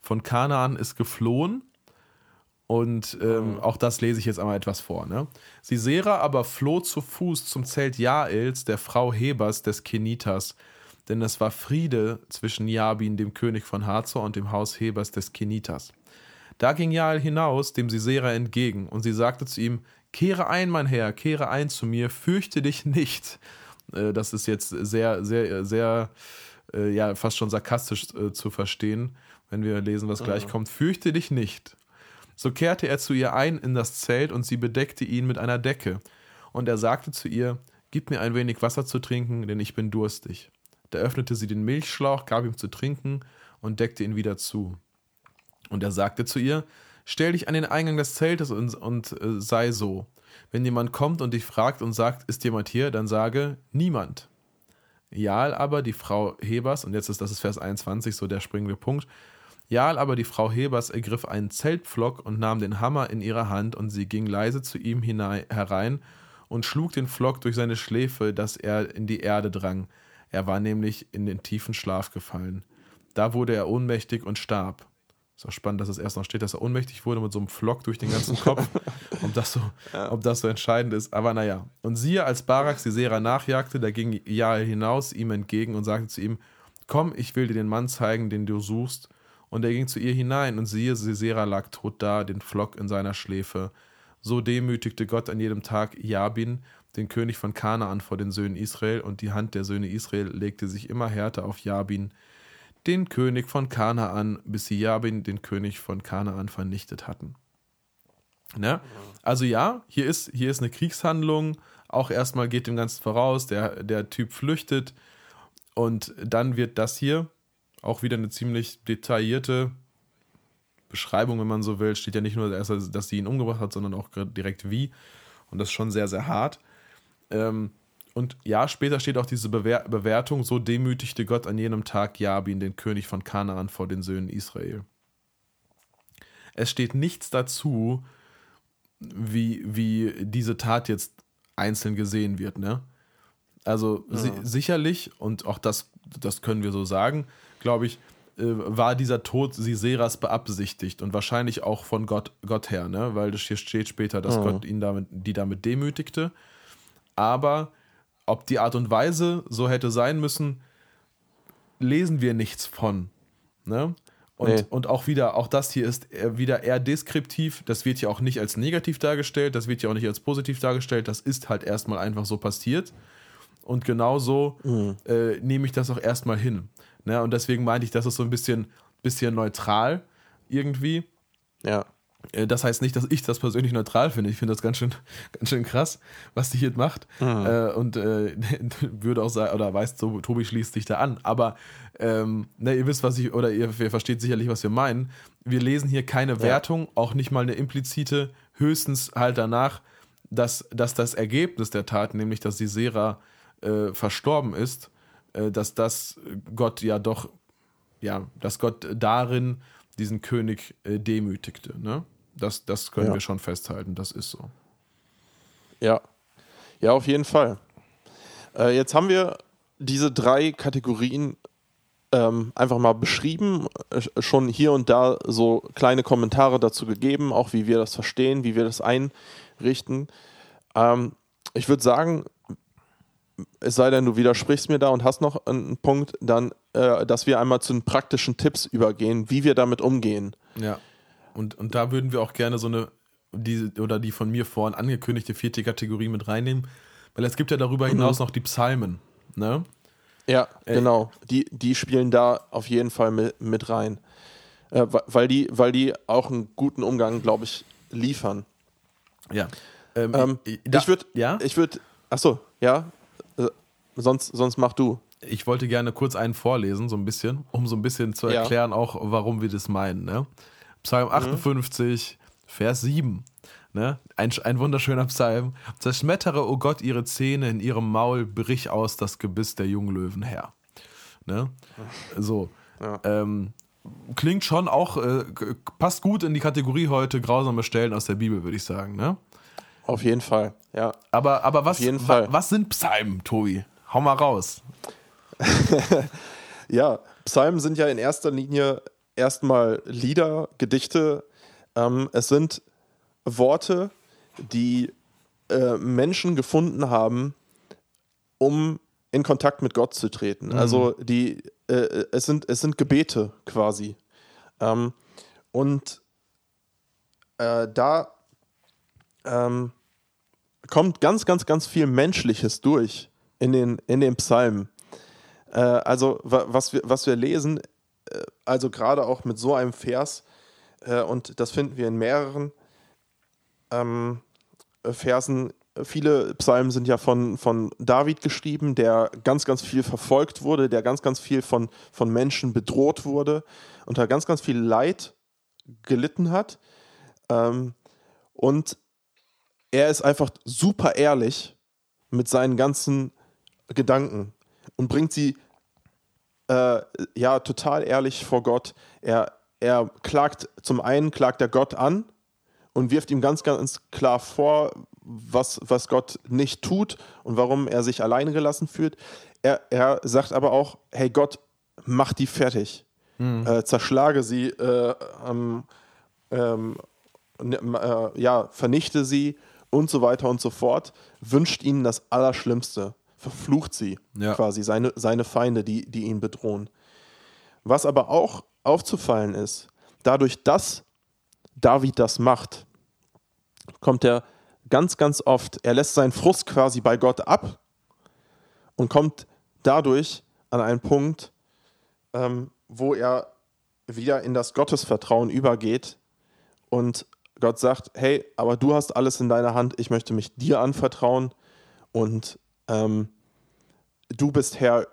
von Kanaan, ist geflohen. Und ähm, mhm. auch das lese ich jetzt einmal etwas vor. Ne? Sisera aber floh zu Fuß zum Zelt Jaels, der Frau Hebers des Kenitas, denn es war Friede zwischen Jabin, dem König von Hazor, und dem Haus Hebers des Kenitas. Da ging Jael hinaus dem Sisera entgegen, und sie sagte zu ihm: Kehre ein, mein Herr, kehre ein zu mir, fürchte dich nicht, äh, das ist jetzt sehr, sehr, sehr, äh, ja, fast schon sarkastisch äh, zu verstehen, wenn wir lesen, was gleich mhm. kommt. Fürchte dich nicht. So kehrte er zu ihr ein in das Zelt und sie bedeckte ihn mit einer Decke. Und er sagte zu ihr, Gib mir ein wenig Wasser zu trinken, denn ich bin durstig. Da öffnete sie den Milchschlauch, gab ihm zu trinken und deckte ihn wieder zu. Und er sagte zu ihr, Stell dich an den Eingang des Zeltes und, und äh, sei so. Wenn jemand kommt und dich fragt und sagt, ist jemand hier, dann sage, niemand. Jahl aber die Frau Hebers, und jetzt ist das ist Vers 21, so der springende Punkt. Jahl aber die Frau Hebers ergriff einen Zeltpflock und nahm den Hammer in ihre Hand, und sie ging leise zu ihm hinein, herein und schlug den Pflock durch seine Schläfe, dass er in die Erde drang. Er war nämlich in den tiefen Schlaf gefallen. Da wurde er ohnmächtig und starb. Ist auch spannend, dass es erst noch steht, dass er ohnmächtig wurde mit so einem Flock durch den ganzen Kopf. ob, das so, ja. ob das so entscheidend ist. Aber naja. Und siehe, als Barak Sisera nachjagte, da ging Jael hinaus ihm entgegen und sagte zu ihm: Komm, ich will dir den Mann zeigen, den du suchst. Und er ging zu ihr hinein, und siehe, Sisera lag tot da, den Flock in seiner Schläfe. So demütigte Gott an jedem Tag Jabin, den König von Kanaan, vor den Söhnen Israel, und die Hand der Söhne Israel legte sich immer härter auf Jabin, den König von Kanaan, bis sie Jabin, den König von Kanaan, vernichtet hatten. Ne? Also ja, hier ist, hier ist eine Kriegshandlung, auch erstmal geht dem Ganzen voraus, der, der Typ flüchtet und dann wird das hier auch wieder eine ziemlich detaillierte Beschreibung, wenn man so will, steht ja nicht nur, dass sie ihn umgebracht hat, sondern auch direkt wie und das ist schon sehr, sehr hart. Ähm, und ja, später steht auch diese Bewer Bewertung, so demütigte Gott an jenem Tag Jabin, den König von Kanaan, vor den Söhnen Israel. Es steht nichts dazu, wie, wie diese Tat jetzt einzeln gesehen wird, ne? Also ja. si sicherlich, und auch das, das können wir so sagen, glaube ich, äh, war dieser Tod Siseras beabsichtigt und wahrscheinlich auch von Gott, Gott her, ne? Weil das hier steht später, dass ja. Gott ihn damit, die damit demütigte. Aber ob die Art und Weise so hätte sein müssen, lesen wir nichts von. Ne? Und, Nee. und auch wieder, auch das hier ist äh, wieder eher deskriptiv. Das wird ja auch nicht als negativ dargestellt, das wird ja auch nicht als positiv dargestellt. Das ist halt erstmal einfach so passiert. Und genauso äh, nehme ich das auch erstmal hin. Ne? Und deswegen meinte ich, das ist so ein bisschen, bisschen neutral irgendwie. Ja. Äh, Das heißt nicht, dass ich das persönlich neutral finde. Ich finde das ganz schön, ganz schön krass, was die hier macht. Äh, und äh, würde auch sagen, oder weiß, so, Tobi schließt sich da an. Aber ähm, ne, ihr wisst, was ich, oder ihr, ihr versteht sicherlich, was wir meinen. Wir lesen hier keine Wertung, auch nicht mal eine implizite, höchstens halt danach, dass, dass das Ergebnis der Tat, nämlich dass die Sera äh, verstorben ist, äh, dass das Gott ja doch ja, dass Gott darin diesen König äh, demütigte. Ne? Das, das können Ja. wir schon festhalten, das ist so. Ja. Ja, auf jeden Fall. Äh, jetzt haben wir diese drei Kategorien ähm, einfach mal beschrieben, äh, schon hier und da so kleine Kommentare dazu gegeben, auch wie wir das verstehen, wie wir das einrichten. Ähm, ich würde sagen, es sei denn, du widersprichst mir da und hast noch einen Punkt, dann, äh, dass wir einmal zu den praktischen Tipps übergehen, wie wir damit umgehen. Ja. Und, und da würden wir auch gerne so eine, diese, oder die von mir vorhin angekündigte vierte Kategorie mit reinnehmen, weil es gibt ja darüber hinaus noch die Psalmen. Ne? Ja, genau. Die, die spielen da auf jeden Fall mit, mit rein. Äh, weil, die, weil die auch einen guten Umgang, glaube ich, liefern. Ja. Ähm, Ähm, ich würde, ja? ich würde, achso, ja, äh, sonst, sonst mach du. Ich wollte gerne kurz einen vorlesen, so ein bisschen, um so ein bisschen zu Ja. erklären, auch warum wir das meinen. Ne? Psalm 58, Vers 7. Ne? Ein, ein wunderschöner Psalm. Zerschmettere, o Gott, ihre Zähne, in ihrem Maul brich aus das Gebiss der Junglöwen her. Ne? So. Ja. Ähm, klingt schon auch, äh, passt gut in die Kategorie heute grausame Stellen aus der Bibel, würde ich sagen. Ne? Auf jeden Fall, ja. Aber, aber was, wa- was sind Psalmen, Tobi? Hau mal raus. Ja, Psalmen sind ja in erster Linie erstmal Lieder, Gedichte. Ähm, es sind Worte, die äh, Menschen gefunden haben, um in Kontakt mit Gott zu treten. Also die, äh, es, sind, es sind Gebete quasi. Ähm, und äh, da ähm, kommt ganz, ganz, ganz viel Menschliches durch in den, in den Psalmen. Äh, also, wa was wir, was wir lesen, äh, also gerade auch mit so einem Vers, äh, und das finden wir in mehreren ähm, äh, Versen. Viele Psalmen sind ja von, von David geschrieben, der ganz, ganz viel verfolgt wurde, der ganz, ganz viel von, von Menschen bedroht wurde, unter ganz, ganz viel Leid gelitten hat. Ähm, und er ist einfach super ehrlich mit seinen ganzen Gedanken und bringt sie äh, ja total ehrlich vor Gott. Er, er klagt, zum einen klagt er Gott an und wirft ihm ganz, ganz klar vor, was, was Gott nicht tut und warum er sich alleine gelassen fühlt. Er, er sagt aber auch, hey Gott, mach die fertig. Äh, zerschlage sie, äh, ähm, ähm, äh, ja, vernichte sie und so weiter und so fort. Wünscht ihnen das Allerschlimmste. Verflucht sie Ja. quasi, seine, seine Feinde, die, die ihn bedrohen. Was aber auch aufzufallen ist, dadurch, dass David das macht, kommt er ganz, ganz oft, er lässt seinen Frust quasi bei Gott ab und kommt dadurch an einen Punkt, ähm, wo er wieder in das Gottesvertrauen übergeht und Gott sagt, hey, aber du hast alles in deiner Hand, ich möchte mich dir anvertrauen und ähm, du bist Herr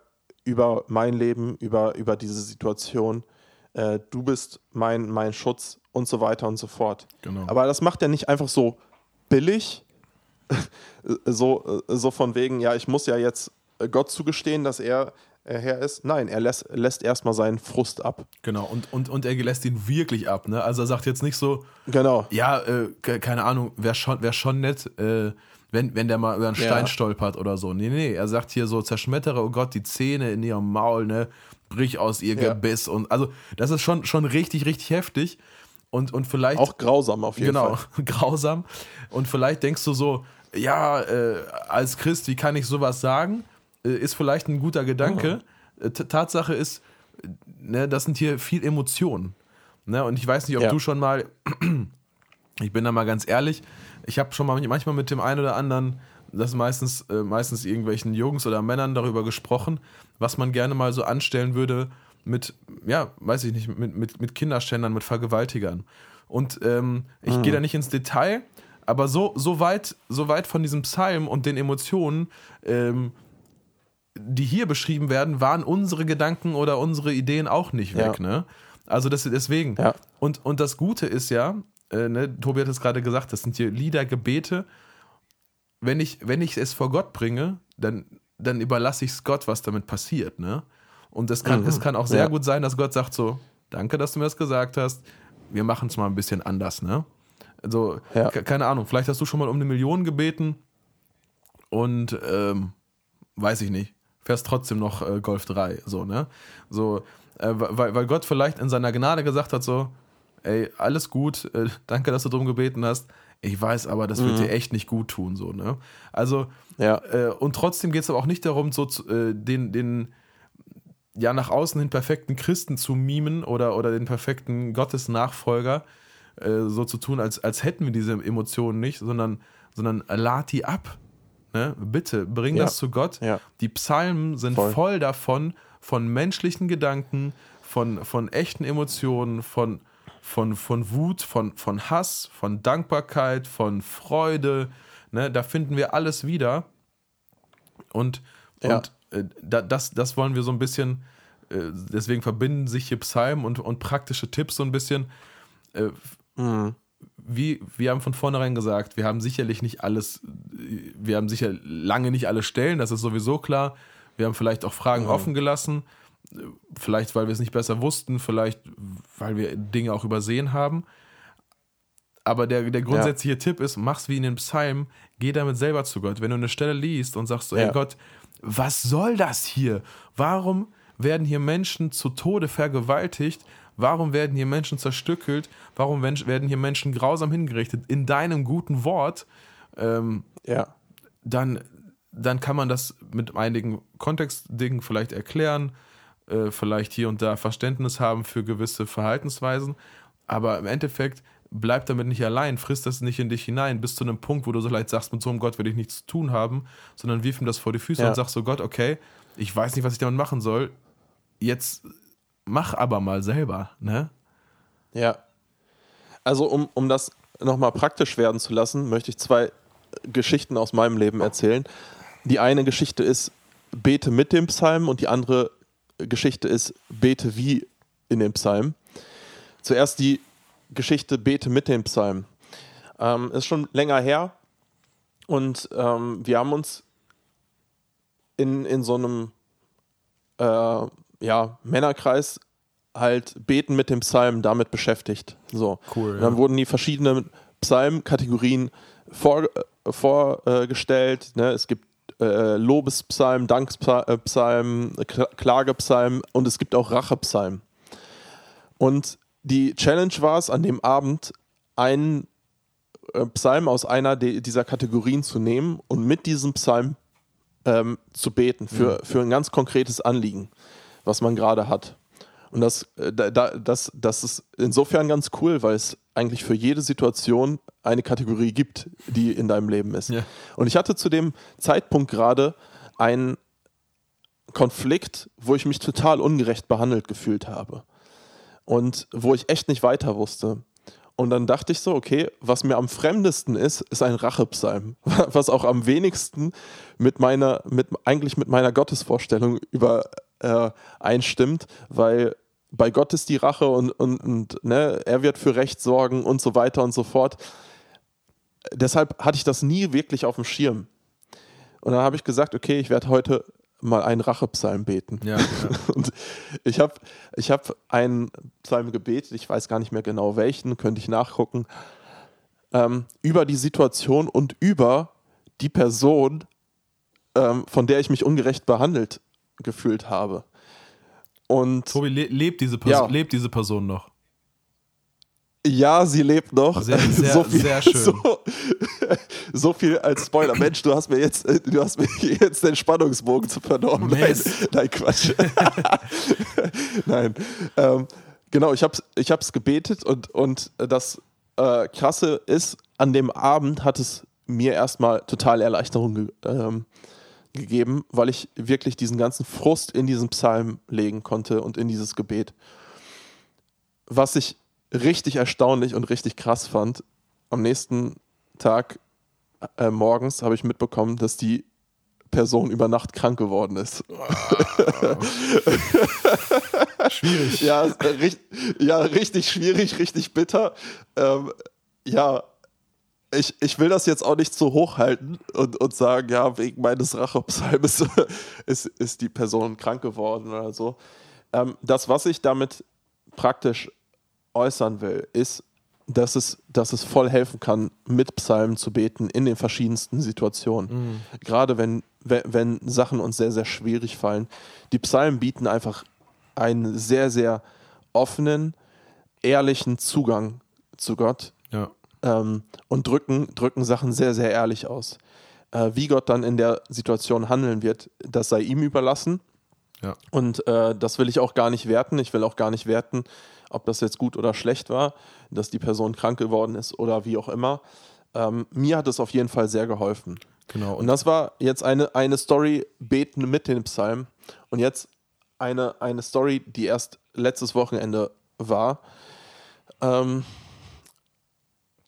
über mein Leben, über, über diese Situation, äh, du bist mein, mein Schutz und so weiter und so fort. Genau. Aber das macht er nicht einfach so billig, so, so von wegen, ja, ich muss ja jetzt Gott zugestehen, dass er Herr ist. Nein, er lässt, lässt erstmal seinen Frust ab. Genau, und, und, und er lässt ihn wirklich ab. Ne? Also er sagt jetzt nicht so, Genau. ja, äh, ke- keine Ahnung, wäre schon, wär schon nett, äh, wenn, wenn der mal über einen Ja. Stein stolpert oder so. Nee, nee, er sagt hier so, zerschmettere, oh Gott, die Zähne in ihrem Maul, ne, brich aus ihr Ja. Gebiss. Und also, das ist schon, schon richtig, richtig heftig. Und, und vielleicht. Auch grausam auf jeden genau, Fall. grausam. Und vielleicht denkst du so, ja, äh, als Christ, wie kann ich sowas sagen? Äh, ist vielleicht ein guter Gedanke. T- Tatsache ist, ne, das sind hier viel Emotionen. Ne? Und ich weiß nicht, ob Ja. du schon mal, ich bin da mal ganz ehrlich, ich habe schon mal manchmal mit dem einen oder anderen, das meistens, äh, meistens irgendwelchen Jungs oder Männern darüber gesprochen, was man gerne mal so anstellen würde mit, ja, weiß ich nicht, mit, mit, mit Kinderschändern, mit Vergewaltigern. Und ähm, ich gehe da nicht ins Detail, aber so, so, weit, so weit von diesem Psalm und den Emotionen, ähm, die hier beschrieben werden, waren unsere Gedanken oder unsere Ideen auch nicht weg, Ja. ne? Also das, deswegen. Ja. Und, und das Gute ist ja, äh, ne, Tobi hat es gerade gesagt, das sind hier Lieder, Gebete. Wenn ich, wenn ich es vor Gott bringe, dann, dann überlasse ich es Gott, was damit passiert, ne? Und es kann, es kann auch sehr Ja. gut sein, dass Gott sagt so, danke, dass du mir das gesagt hast, wir machen es mal ein bisschen anders, ne? Also, Ja. ke- keine Ahnung, vielleicht hast du schon mal um eine Million gebeten und ähm, weiß ich nicht, fährst trotzdem noch äh, Golf 3, so, ne? So, äh, weil, weil Gott vielleicht in seiner Gnade gesagt hat, so, ey, alles gut, äh, danke, dass du drum gebeten hast. Ich weiß aber, das wird dir echt nicht gut tun, so, ne? Also, Ja. äh, und trotzdem geht es aber auch nicht darum, so zu, äh, den, den ja nach außen hin perfekten Christen zu mimen oder, oder den perfekten Gottesnachfolger äh, so zu tun, als, als hätten wir diese Emotionen nicht, sondern, sondern lad die ab. Ne? Bitte, bring Ja. das zu Gott. Ja. Die Psalmen sind voll. Voll. davon, von menschlichen Gedanken, von, von echten Emotionen, von, von, von Wut, von, von Hass, von Dankbarkeit, von Freude. Ne? Da finden wir alles wieder. Und, Ja. und äh, da, das, das wollen wir so ein bisschen, äh, deswegen verbinden sich hier Psalmen und, und praktische Tipps so ein bisschen. Äh, wie, wir haben von vornherein gesagt, wir haben sicherlich nicht alles, wir haben sicher lange nicht alle Stellen, das ist sowieso klar. Wir haben vielleicht auch Fragen offen gelassen, vielleicht weil wir es nicht besser wussten, vielleicht weil wir Dinge auch übersehen haben. Aber der, der grundsätzliche Tipp ist, mach's wie in den Psalmen, geh damit selber zu Gott. Wenn du eine Stelle liest und sagst so, ey Ja. Gott, was soll das hier? Warum werden hier Menschen zu Tode vergewaltigt? Warum werden hier Menschen zerstückelt? Warum werden hier Menschen grausam hingerichtet? In deinem guten Wort, ähm, Ja. dann, dann kann man das mit einigen Kontextdingen vielleicht erklären, äh, vielleicht hier und da Verständnis haben für gewisse Verhaltensweisen, aber im Endeffekt bleib damit nicht allein, frisst das nicht in dich hinein, bis zu einem Punkt, wo du so leicht sagst, mit so einem Gott will ich nichts zu tun haben, sondern wirf ihm das vor die Füße Ja. und sagst so, Gott, okay, ich weiß nicht, was ich damit machen soll, jetzt mach aber mal selber, ne? Ja. Also, um, um das nochmal praktisch werden zu lassen, möchte ich zwei Geschichten aus meinem Leben erzählen. Die eine Geschichte ist, bete mit dem Psalm und die andere Geschichte ist, bete wie in dem Psalm. Zuerst die Geschichte, bete mit dem Psalm. Ähm, ist schon länger her und ähm, wir haben uns in, in so einem äh, ja, Männerkreis halt Beten mit dem Psalm damit beschäftigt. So. Cool, Und Dann ja. wurden die verschiedenen Psalmkategorien vor, äh, vorgestellt. Ne? Es gibt äh, Lobespsalm, Dankspsalm, Kla- Klagepsalm und es gibt auch Rachepsalm. Und die Challenge war es, an dem Abend einen äh, Psalm aus einer dieser Kategorien zu nehmen und mit diesem Psalm ähm, zu beten für, für ein ganz konkretes Anliegen, was man gerade hat. Und das, äh, da, da, das, das ist insofern ganz cool, weil es eigentlich für jede Situation eine Kategorie gibt, die in deinem Leben ist. Ja. Und ich hatte zu dem Zeitpunkt gerade einen Konflikt, wo ich mich total ungerecht behandelt gefühlt habe. Und wo ich echt nicht weiter wusste. Und dann dachte ich so, okay, was mir am fremdesten ist, ist ein Rachepsalm. Was auch am wenigsten mit meiner, mit, eigentlich mit meiner Gottesvorstellung übereinstimmt, äh, weil bei Gott ist die Rache und, und, und ne, er wird für Recht sorgen und so weiter und so fort. Deshalb hatte ich das nie wirklich auf dem Schirm. Und dann habe ich gesagt, okay, ich werde heute mal einen Rachepsalm beten. Ja, ja. Und ich habe ich hab einen Psalm gebetet, ich weiß gar nicht mehr genau welchen, könnte ich nachgucken, ähm, über die Situation und über die Person, ähm, von der ich mich ungerecht behandelt gefühlt habe. Und Tobi, le lebt diese, Person, Ja. lebt diese Person noch? Ja, sie lebt noch. Sehr, sehr, so viel, sehr schön. So, so, viel als Spoiler. Mensch, du hast mir jetzt, du hast mir jetzt den Spannungsbogen zu vernommen. Nein, nein, Quatsch. nein. Ähm, genau, ich habe ich hab's gebetet und, und das äh, Krasse ist, an dem Abend hat es mir erstmal total Erleichterung ähm, gegeben, weil ich wirklich diesen ganzen Frust in diesen Psalm legen konnte und in dieses Gebet. Was ich richtig erstaunlich und richtig krass fand, am nächsten Tag äh, morgens habe ich mitbekommen, dass die Person über Nacht krank geworden ist. schwierig. Ja, richtig, ja, richtig schwierig, richtig bitter. Ähm, ja, ich, ich will das jetzt auch nicht zu hoch halten und, und sagen, ja, wegen meines Rachepsalms ist, ist die Person krank geworden oder so. Ähm, das, was ich damit praktisch äußern will, ist, dass es, dass es voll helfen kann, mit Psalmen zu beten in den verschiedensten Situationen. Mhm. Gerade wenn, wenn, wenn Sachen uns sehr, sehr schwierig fallen. Die Psalmen bieten einfach einen sehr, sehr offenen, ehrlichen Zugang zu Gott. Ähm, und drücken, drücken Sachen sehr, sehr ehrlich aus. Äh, wie Gott dann in der Situation handeln wird, das sei ihm überlassen. Ja. Und äh, das will ich auch gar nicht werten. Ich will auch gar nicht werten, ob das jetzt gut oder schlecht war, dass die Person krank geworden ist oder wie auch immer. Ähm, mir hat es auf jeden Fall sehr geholfen. Genau. Und das war jetzt eine, eine Story beten mit den Psalmen. Und jetzt eine, eine Story, die erst letztes Wochenende war. Ähm,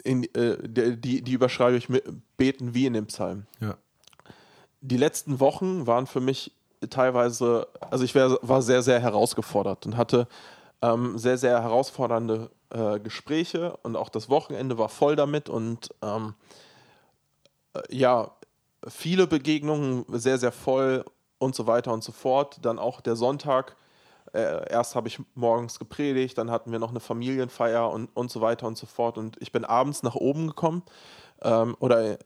in, äh, die, die überschreibe ich mit Beten wie in dem Psalm. Ja. Die letzten Wochen waren für mich teilweise, also ich wär, war sehr, sehr herausgefordert und hatte ähm, sehr, sehr herausfordernde äh, Gespräche und auch das Wochenende war voll damit und ähm, äh, ja, viele Begegnungen, sehr, sehr voll und so weiter und so fort. Dann auch der Sonntag. Äh, erst habe ich morgens gepredigt, dann hatten wir noch eine Familienfeier und, und so weiter und so fort. Und ich bin abends nach oben gekommen ähm, oder äh,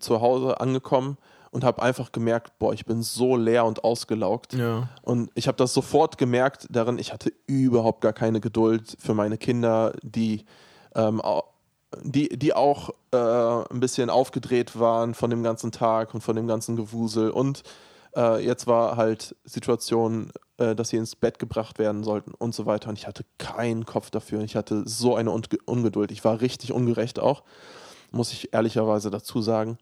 zu Hause angekommen und habe einfach gemerkt, boah, ich bin so leer und ausgelaugt. Ja. Und ich habe das sofort gemerkt darin, ich hatte überhaupt gar keine Geduld für meine Kinder, die, ähm, die, die auch äh, ein bisschen aufgedreht waren von dem ganzen Tag und von dem ganzen Gewusel. Und äh, jetzt war halt Situation, äh, dass sie ins Bett gebracht werden sollten und so weiter. Und ich hatte keinen Kopf dafür. Ich hatte so eine Ungeduld. Ich war richtig ungerecht auch, muss ich ehrlicherweise dazu sagen.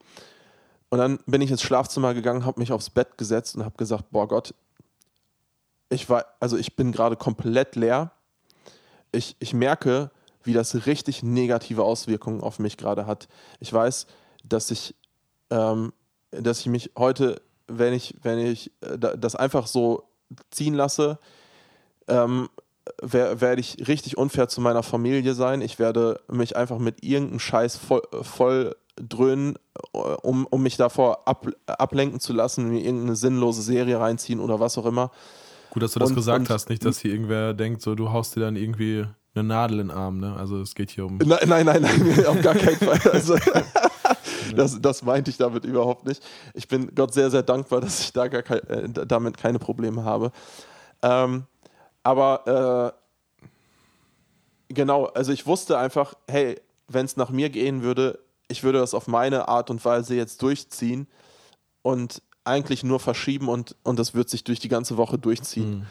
Und dann bin ich ins Schlafzimmer gegangen, habe mich aufs Bett gesetzt und habe gesagt, boah Gott, ich war, also ich bin gerade komplett leer. Ich, ich merke, wie das richtig negative Auswirkungen auf mich gerade hat. Ich weiß, dass ich, ähm, dass ich mich heute, wenn ich, wenn ich äh, das einfach so ziehen lasse, ähm, werde ich richtig unfair zu meiner Familie sein. Ich werde mich einfach mit irgendeinem Scheiß voll, voll dröhnen, äh, um, um mich davor ab, ablenken zu lassen, mir irgendeine sinnlose Serie reinziehen oder was auch immer. Gut, dass du das und, gesagt und, hast, nicht, dass hier irgendwer denkt, so du haust dir dann irgendwie eine Nadel in den Arm, ne? Also es geht hier um. Nein, nein, nein, nein auf gar keinen Fall. Also, das, das meinte ich damit überhaupt nicht. Ich bin Gott sehr, sehr dankbar, dass ich da gar kein, äh, damit keine Probleme habe. Ähm, aber äh, genau, also ich wusste einfach, hey, wenn es nach mir gehen würde, ich würde das auf meine Art und Weise jetzt durchziehen und eigentlich nur verschieben und, und das wird sich durch die ganze Woche durchziehen. Mhm.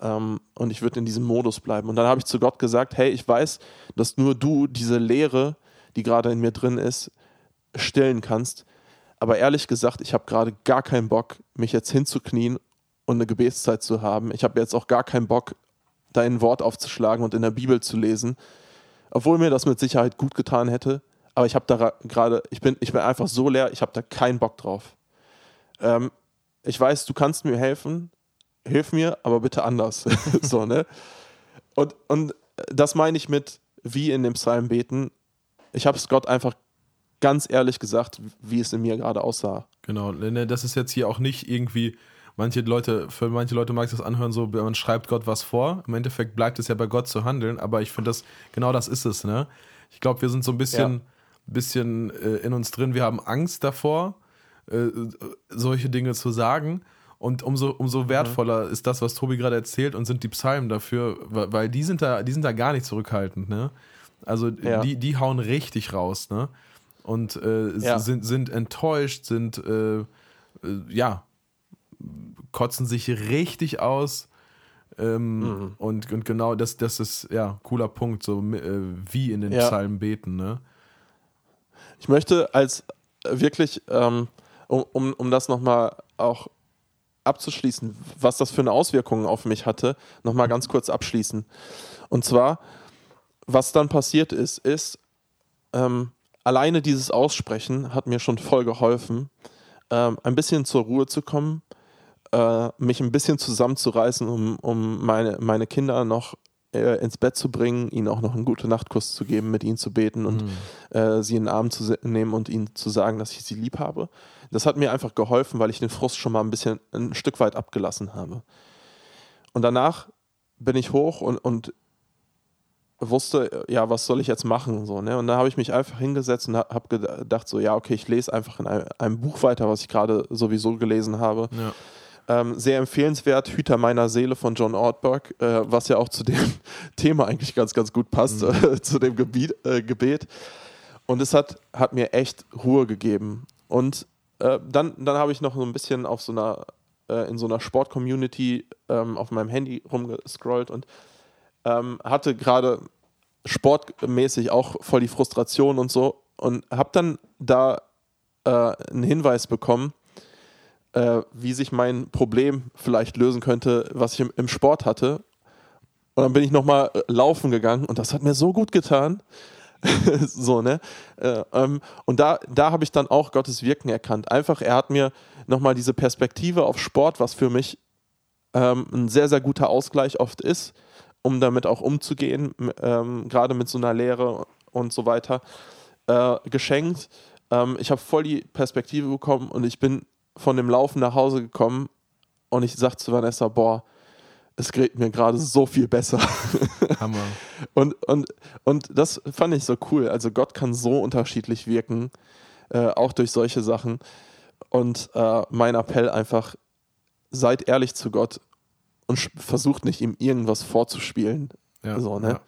Ähm, und ich würde in diesem Modus bleiben. Und dann habe ich zu Gott gesagt, hey, ich weiß, dass nur du diese Leere, die gerade in mir drin ist, stillen kannst. Aber ehrlich gesagt, ich habe gerade gar keinen Bock, mich jetzt hinzuknien und eine Gebetszeit zu haben. Ich habe jetzt auch gar keinen Bock, dein Wort aufzuschlagen und in der Bibel zu lesen. Obwohl mir das mit Sicherheit gut getan hätte aber ich habe da gerade, ich bin, ich bin einfach so leer, ich habe da keinen Bock drauf. Ähm, ich weiß, du kannst mir helfen, hilf mir, aber bitte anders. so, ne? Und, und das meine ich mit, wie in dem Psalm beten. Ich habe es Gott einfach ganz ehrlich gesagt, wie es in mir gerade aussah. Genau, ne, das ist jetzt hier auch nicht irgendwie, manche Leute, für manche Leute mag ich das anhören, so, man schreibt Gott was vor. Im Endeffekt bleibt es ja bei Gott zu handeln, aber ich finde das, genau das ist es, ne? Ich glaube, wir sind so ein bisschen. Ja bisschen äh, in uns drin. Wir haben Angst davor, äh, solche Dinge zu sagen. Und umso, umso wertvoller mhm. ist das, was Tobi gerade erzählt und sind die Psalmen dafür, weil die sind da, die sind da gar nicht zurückhaltend, ne? Also Ja. die, die hauen richtig raus, ne? Und äh, Ja. sind, sind enttäuscht, sind äh, äh, ja, kotzen sich richtig aus. Ähm, Mhm. und, und genau das, das ist ja cooler Punkt, so äh, wie in den Ja. Psalmen beten, ne? Ich möchte als äh, wirklich, ähm, um, um, um das nochmal auch abzuschließen, was das für eine Auswirkung auf mich hatte, nochmal ganz kurz abschließen. Und zwar, was dann passiert ist, ist, ähm, alleine dieses Aussprechen hat mir schon voll geholfen, ähm, ein bisschen zur Ruhe zu kommen, äh, mich ein bisschen zusammenzureißen, um, um meine, meine Kinder noch äh, ins Bett zu bringen, ihnen auch noch einen gute Nachtkuss zu geben, mit ihnen zu beten und äh, sie in den Arm zu nehmen und ihnen zu sagen, dass ich sie lieb habe. Das hat mir einfach geholfen, weil ich den Frust schon mal ein bisschen ein Stück weit abgelassen habe. Und danach bin ich hoch und, und wusste, ja, was soll ich jetzt machen? So, ne? Und da habe ich mich einfach hingesetzt und habe gedacht, so, ja, okay, ich lese einfach in einem, einem Buch weiter, was ich gerade sowieso gelesen habe. Ja. Ähm, sehr empfehlenswert, Hüter meiner Seele von John Ortberg, äh, was ja auch zu dem Thema eigentlich ganz, ganz gut passt, äh, zu dem Gebiet, äh, Gebet. Und es hat, hat mir echt Ruhe gegeben. Und äh, dann, dann habe ich noch so ein bisschen auf so einer, äh, in so einer Sport-Community ähm, auf meinem Handy rumgescrollt und ähm, hatte gerade sportmäßig auch voll die Frustration und so und habe dann da äh, einen Hinweis bekommen, äh, wie sich mein Problem vielleicht lösen könnte, was ich im, im Sport hatte. Und dann bin ich nochmal laufen gegangen und das hat mir so gut getan. so, ne? Äh, ähm, und da, da habe ich dann auch Gottes Wirken erkannt. Einfach, er hat mir nochmal diese Perspektive auf Sport, was für mich ähm, ein sehr, sehr guter Ausgleich oft ist, um damit auch umzugehen, ähm, gerade mit so einer Lehre und so weiter, äh, geschenkt. Ähm, ich habe voll die Perspektive bekommen und ich bin von dem Laufen nach Hause gekommen und ich sagte zu Vanessa, boah, es geht mir gerade so viel besser. Hammer. Und, und, und das fand ich so cool. Also Gott kann so unterschiedlich wirken, äh, auch durch solche Sachen. Und äh, mein Appell einfach, seid ehrlich zu Gott und versucht nicht, ihm irgendwas vorzuspielen. Ja, So, ne?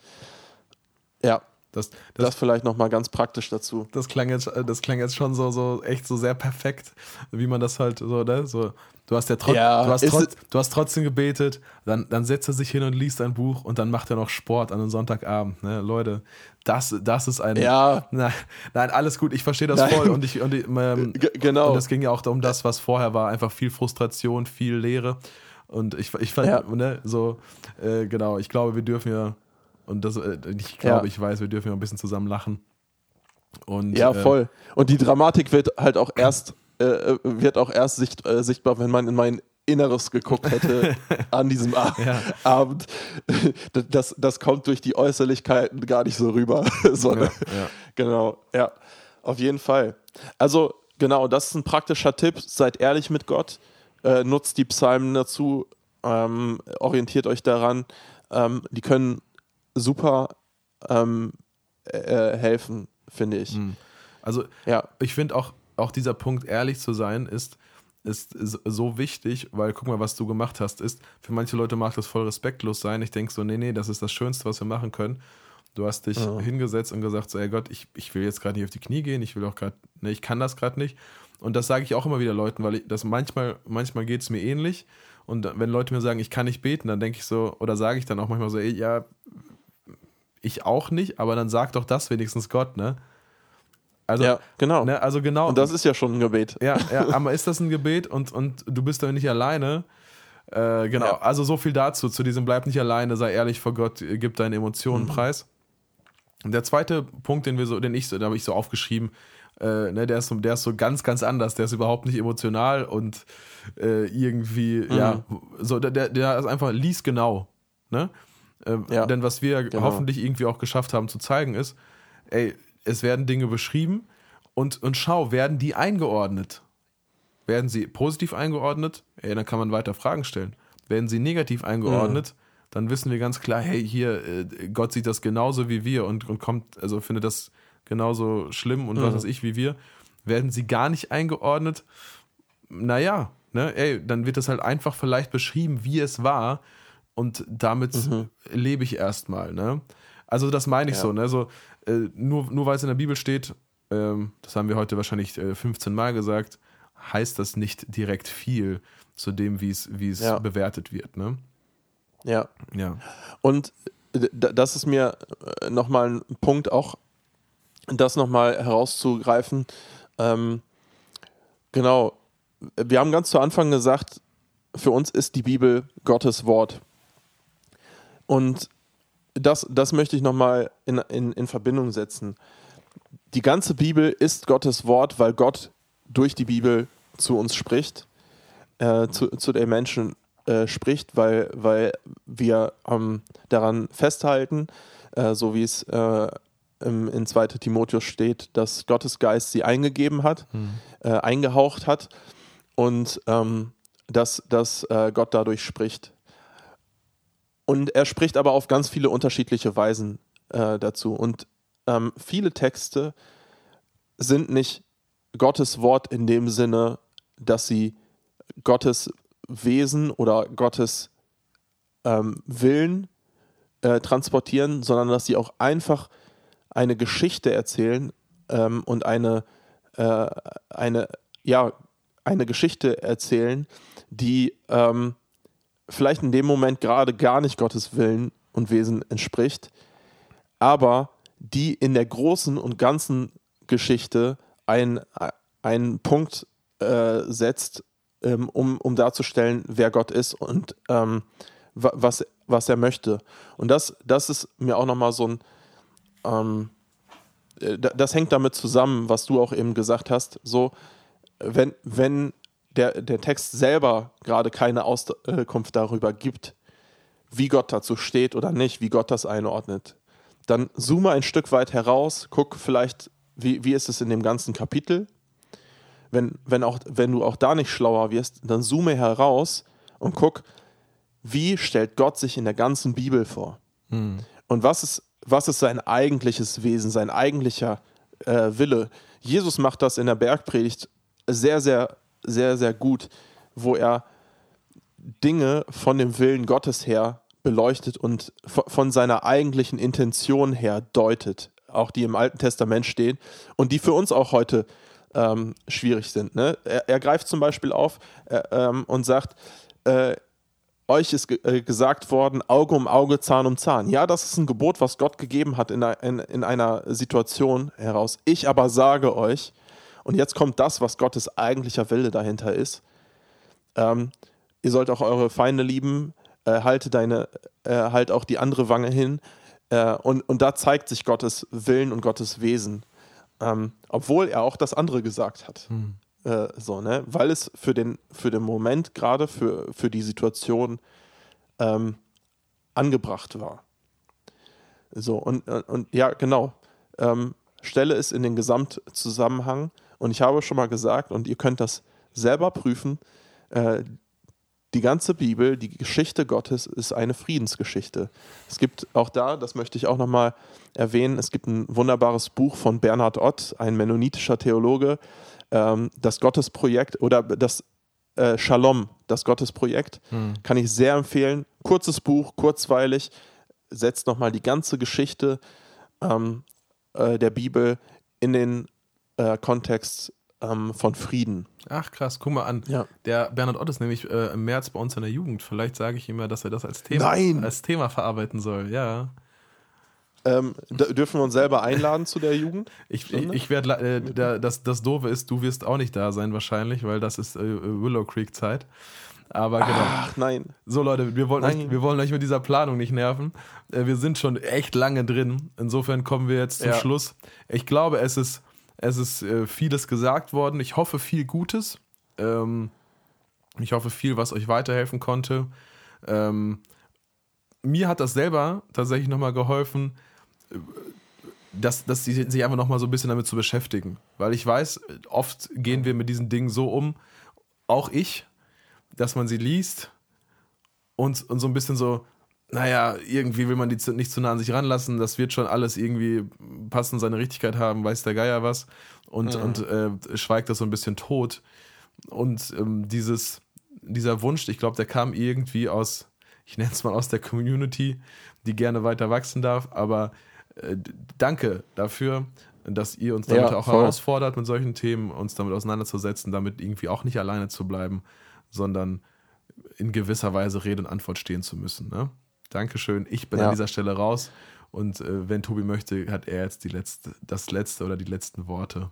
ja. Ja, Das, das, das, vielleicht nochmal ganz praktisch dazu. das, klang jetzt, das klang jetzt schon so, so echt so sehr perfekt, wie man das halt so, ne? So, du hast ja, trot, Ja, du, hast trot, du hast trotzdem gebetet, dann, dann setzt er sich hin und liest ein Buch und dann macht er noch Sport an einem Sonntagabend. Ne? Leute, das, das ist ein. Ja. Nein, nein, alles gut, ich verstehe das Nein. voll. Und ich, und ich, ähm, genau. Und es ging ja auch um das, was vorher war, einfach viel Frustration, viel Leere. Und ich, ich fand, Ja. ne, so, äh, genau, ich glaube, wir dürfen ja, und das, äh, ich glaube, Ja. ich weiß, wir dürfen ja ein bisschen zusammen lachen. Und, Ja, äh, voll. Und die Dramatik wird halt auch erst, äh, äh, wird auch erst sicht, äh, sichtbar, wenn man in mein Inneres geguckt hätte an diesem A Ja. Abend. Das, das kommt durch die Äußerlichkeiten gar nicht so rüber. so, ne? Ja, ja. Genau, ja, auf jeden Fall. Also, genau, das ist ein praktischer Tipp. Seid ehrlich mit Gott, äh, nutzt die Psalmen dazu, ähm, orientiert euch daran. Ähm, die können super ähm, äh, helfen, finde ich. Also, Ja, ich finde auch, auch dieser Punkt, ehrlich zu sein, ist, ist so- wichtig, weil guck mal, was du gemacht hast, ist, für manche Leute mag das voll respektlos sein. Ich denke so, nee, nee, das ist das Schönste, was wir machen können. Du hast dich hingesetzt und gesagt, so, ey Gott, ich, ich will jetzt gerade nicht auf die Knie gehen, ich will auch gerade, ne, ich kann das gerade nicht. Und das sage ich auch immer wieder Leuten, weil ich, das manchmal, manchmal geht es mir ähnlich. Und wenn Leute mir sagen, ich kann nicht beten, dann denke ich so, oder sage ich dann auch manchmal so, ey, ja, ich auch nicht, aber dann sag doch das wenigstens Gott, ne? Also, ja, genau. ne, also genau. Und das ist ja schon ein Gebet. Ja, ja, aber ist das ein Gebet und, und du bist damit nicht alleine? Äh, genau, Ja. also so viel dazu, zu diesem bleib nicht alleine, sei ehrlich vor Gott, gib deine Emotionen preis. Und der zweite Punkt, den wir so, den ich so, da habe ich so aufgeschrieben, äh, ne, der ist so, der ist so ganz, ganz anders, der ist überhaupt nicht emotional und äh, irgendwie, ja, so, der, der- der ist einfach, lies genau, ne? Äh, Ja. Denn was wir Genau. hoffentlich irgendwie auch geschafft haben zu zeigen ist, ey, es werden Dinge beschrieben und, und schau, werden die eingeordnet? Werden sie positiv eingeordnet? Ey, dann kann man weiter Fragen stellen. Werden sie negativ eingeordnet? Dann wissen wir ganz klar, hey, hier, äh, Gott sieht das genauso wie wir und, und kommt, also findet das genauso schlimm und was weiß ich wie wir. Werden sie gar nicht eingeordnet? Naja, ne, ey, dann wird das halt einfach vielleicht beschrieben, wie es war und damit lebe ich erstmal, ne? Also das meine ich Ja. so, ne? So, äh, nur, nur weil es in der Bibel steht, ähm, das haben wir heute wahrscheinlich äh, 15 Mal gesagt, heißt das nicht direkt viel zu dem, wie es wie es Ja. bewertet wird, ne? Ja. Ja. Und d- das ist mir nochmal ein Punkt, auch das nochmal herauszugreifen. Ähm, genau, wir haben ganz zu Anfang gesagt, für uns ist die Bibel Gottes Wort. Und das, das möchte ich nochmal in, in, in Verbindung setzen. Die ganze Bibel ist Gottes Wort, weil Gott durch die Bibel zu uns spricht, äh, zu, zu den Menschen äh, spricht, weil, weil wir ähm, daran festhalten, äh, so wie es äh, im, in 2. Timotheus steht, dass Gottes Geist sie eingegeben hat, äh, eingehaucht hat und ähm, dass, dass äh, Gott dadurch spricht. Und er spricht aber auf ganz viele unterschiedliche Weisen äh, dazu. Und ähm, viele Texte sind nicht Gottes Wort in dem Sinne, dass sie Gottes Wesen oder Gottes ähm, Willen äh, transportieren, sondern dass sie auch einfach eine Geschichte erzählen ähm, und eine, äh, eine, ja, eine Geschichte erzählen, die ähm, vielleicht in dem Moment gerade gar nicht Gottes Willen und Wesen entspricht, aber die in der großen und ganzen Geschichte ein, einen Punkt äh, setzt, ähm, um, um darzustellen, wer Gott ist und ähm, wa- was, was er möchte. Und das, das ist mir auch nochmal so ein, ähm, äh, da- das hängt damit zusammen, was du auch eben gesagt hast, so, wenn, wenn der, der Text selber gerade keine Auskunft darüber gibt, wie Gott dazu steht oder nicht, wie Gott das einordnet, dann zoome ein Stück weit heraus, guck vielleicht, wie, wie ist es in dem ganzen Kapitel. Wenn, wenn, auch, wenn du auch da nicht schlauer wirst, dann zoome heraus und guck, wie stellt Gott sich in der ganzen Bibel vor? Und was ist, was ist sein eigentliches Wesen, sein eigentlicher äh, Wille? Jesus macht das in der Bergpredigt sehr, sehr, sehr, sehr gut, wo er Dinge von dem Willen Gottes her beleuchtet und von seiner eigentlichen Intention her deutet, auch die im Alten Testament stehen und die für uns auch heute ähm, schwierig sind. Ne? Er, er greift zum Beispiel auf äh, ähm, und sagt, äh, euch ist äh, gesagt worden, Auge um Auge, Zahn um Zahn. Ja, das ist ein Gebot, was Gott gegeben hat in, in, in einer Situation heraus. Ich aber sage euch, und jetzt kommt das, was Gottes eigentlicher Wille dahinter ist. Ähm, ihr sollt auch eure Feinde lieben, äh, halte deine, äh, halt auch die andere Wange hin. Äh, und, und da zeigt sich Gottes Willen und Gottes Wesen. Ähm, obwohl er auch das andere gesagt hat. Äh, so, ne? Weil es für den, für den Moment, gerade für, für die Situation, ähm, angebracht war. So, und, und, und ja, genau. Ähm, stelle es in den Gesamtzusammenhang. Und ich habe schon mal gesagt, und ihr könnt das selber prüfen, äh, die ganze Bibel, die Geschichte Gottes ist eine Friedensgeschichte. Es gibt auch da, das möchte ich auch nochmal erwähnen, es gibt ein wunderbares Buch von Bernhard Ott, ein mennonitischer Theologe, ähm, das Gottesprojekt oder das äh, Shalom, das Gottesprojekt, kann ich sehr empfehlen. Kurzes Buch, kurzweilig, setzt nochmal die ganze Geschichte ähm, äh, der Bibel in den äh, Kontext ähm, von Frieden. Ach krass, guck mal an. Ja. Der Bernhard Ott ist nämlich äh, im März bei uns in der Jugend. Vielleicht sage ich ihm ja, dass er das als Thema, Nein! als Thema verarbeiten soll. Ja. Ähm, dürfen wir uns selber einladen zu der Jugend? Ich, ich, ich werde, äh, da- das, das Doofe ist, du wirst auch nicht da sein wahrscheinlich, weil das ist äh, Willow Creek Zeit. Aber genau. Ach nein. So Leute, wir wollen, Nein. euch, wir wollen euch mit dieser Planung nicht nerven. Äh, wir sind schon echt lange drin. Insofern kommen wir jetzt zum Ja. Schluss. Ich glaube, es ist, es ist äh, vieles gesagt worden. Ich hoffe, viel Gutes. Ähm, ich hoffe, viel, was euch weiterhelfen konnte. Ähm, mir hat das selber tatsächlich nochmal geholfen, dass, dass sie sich einfach nochmal so ein bisschen damit zu beschäftigen. Weil ich weiß, oft gehen wir mit diesen Dingen so um, auch ich, dass man sie liest und, und so ein bisschen so, naja, irgendwie will man die nicht zu nah an sich ranlassen, das wird schon alles irgendwie passen, seine Richtigkeit haben, weiß der Geier was und, und äh, schweigt das so ein bisschen tot. Und ähm, dieses, dieser Wunsch, ich glaube, der kam irgendwie aus, ich nenne es mal aus der Community, die gerne weiter wachsen darf. Aber äh, danke dafür, dass ihr uns damit Ja, auch voll. herausfordert, mit solchen Themen uns damit auseinanderzusetzen, damit irgendwie auch nicht alleine zu bleiben, sondern in gewisser Weise Rede und Antwort stehen zu müssen. Ne? Dankeschön. Ich bin Ja. an dieser Stelle raus. Und äh, wenn Tobi möchte, hat er jetzt die letzte, das letzte oder die letzten Worte.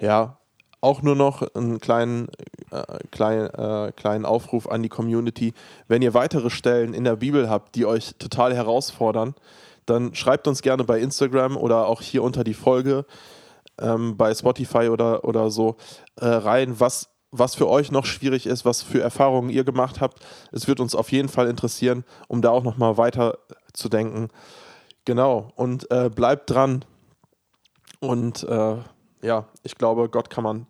Ja, auch nur noch einen kleinen, äh, kleinen, äh, kleinen Aufruf an die Community. Wenn ihr weitere Stellen in der Bibel habt, die euch total herausfordern, dann schreibt uns gerne bei Instagram oder auch hier unter die Folge ähm, bei Spotify oder, oder so äh, rein, was, was für euch noch schwierig ist, was für Erfahrungen ihr gemacht habt. Es wird uns auf jeden Fall interessieren, um da auch nochmal weiter zu denken. Genau, und äh, bleibt dran. Und äh, ja, ich glaube, Gott kann man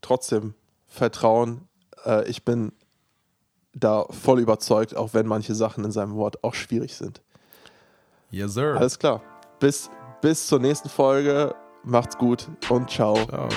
trotzdem vertrauen. Äh, ich bin da voll überzeugt, auch wenn manche Sachen in seinem Wort auch schwierig sind. Yes, sir. Alles klar. Bis, bis zur nächsten Folge. Macht's gut und ciao. Ciao.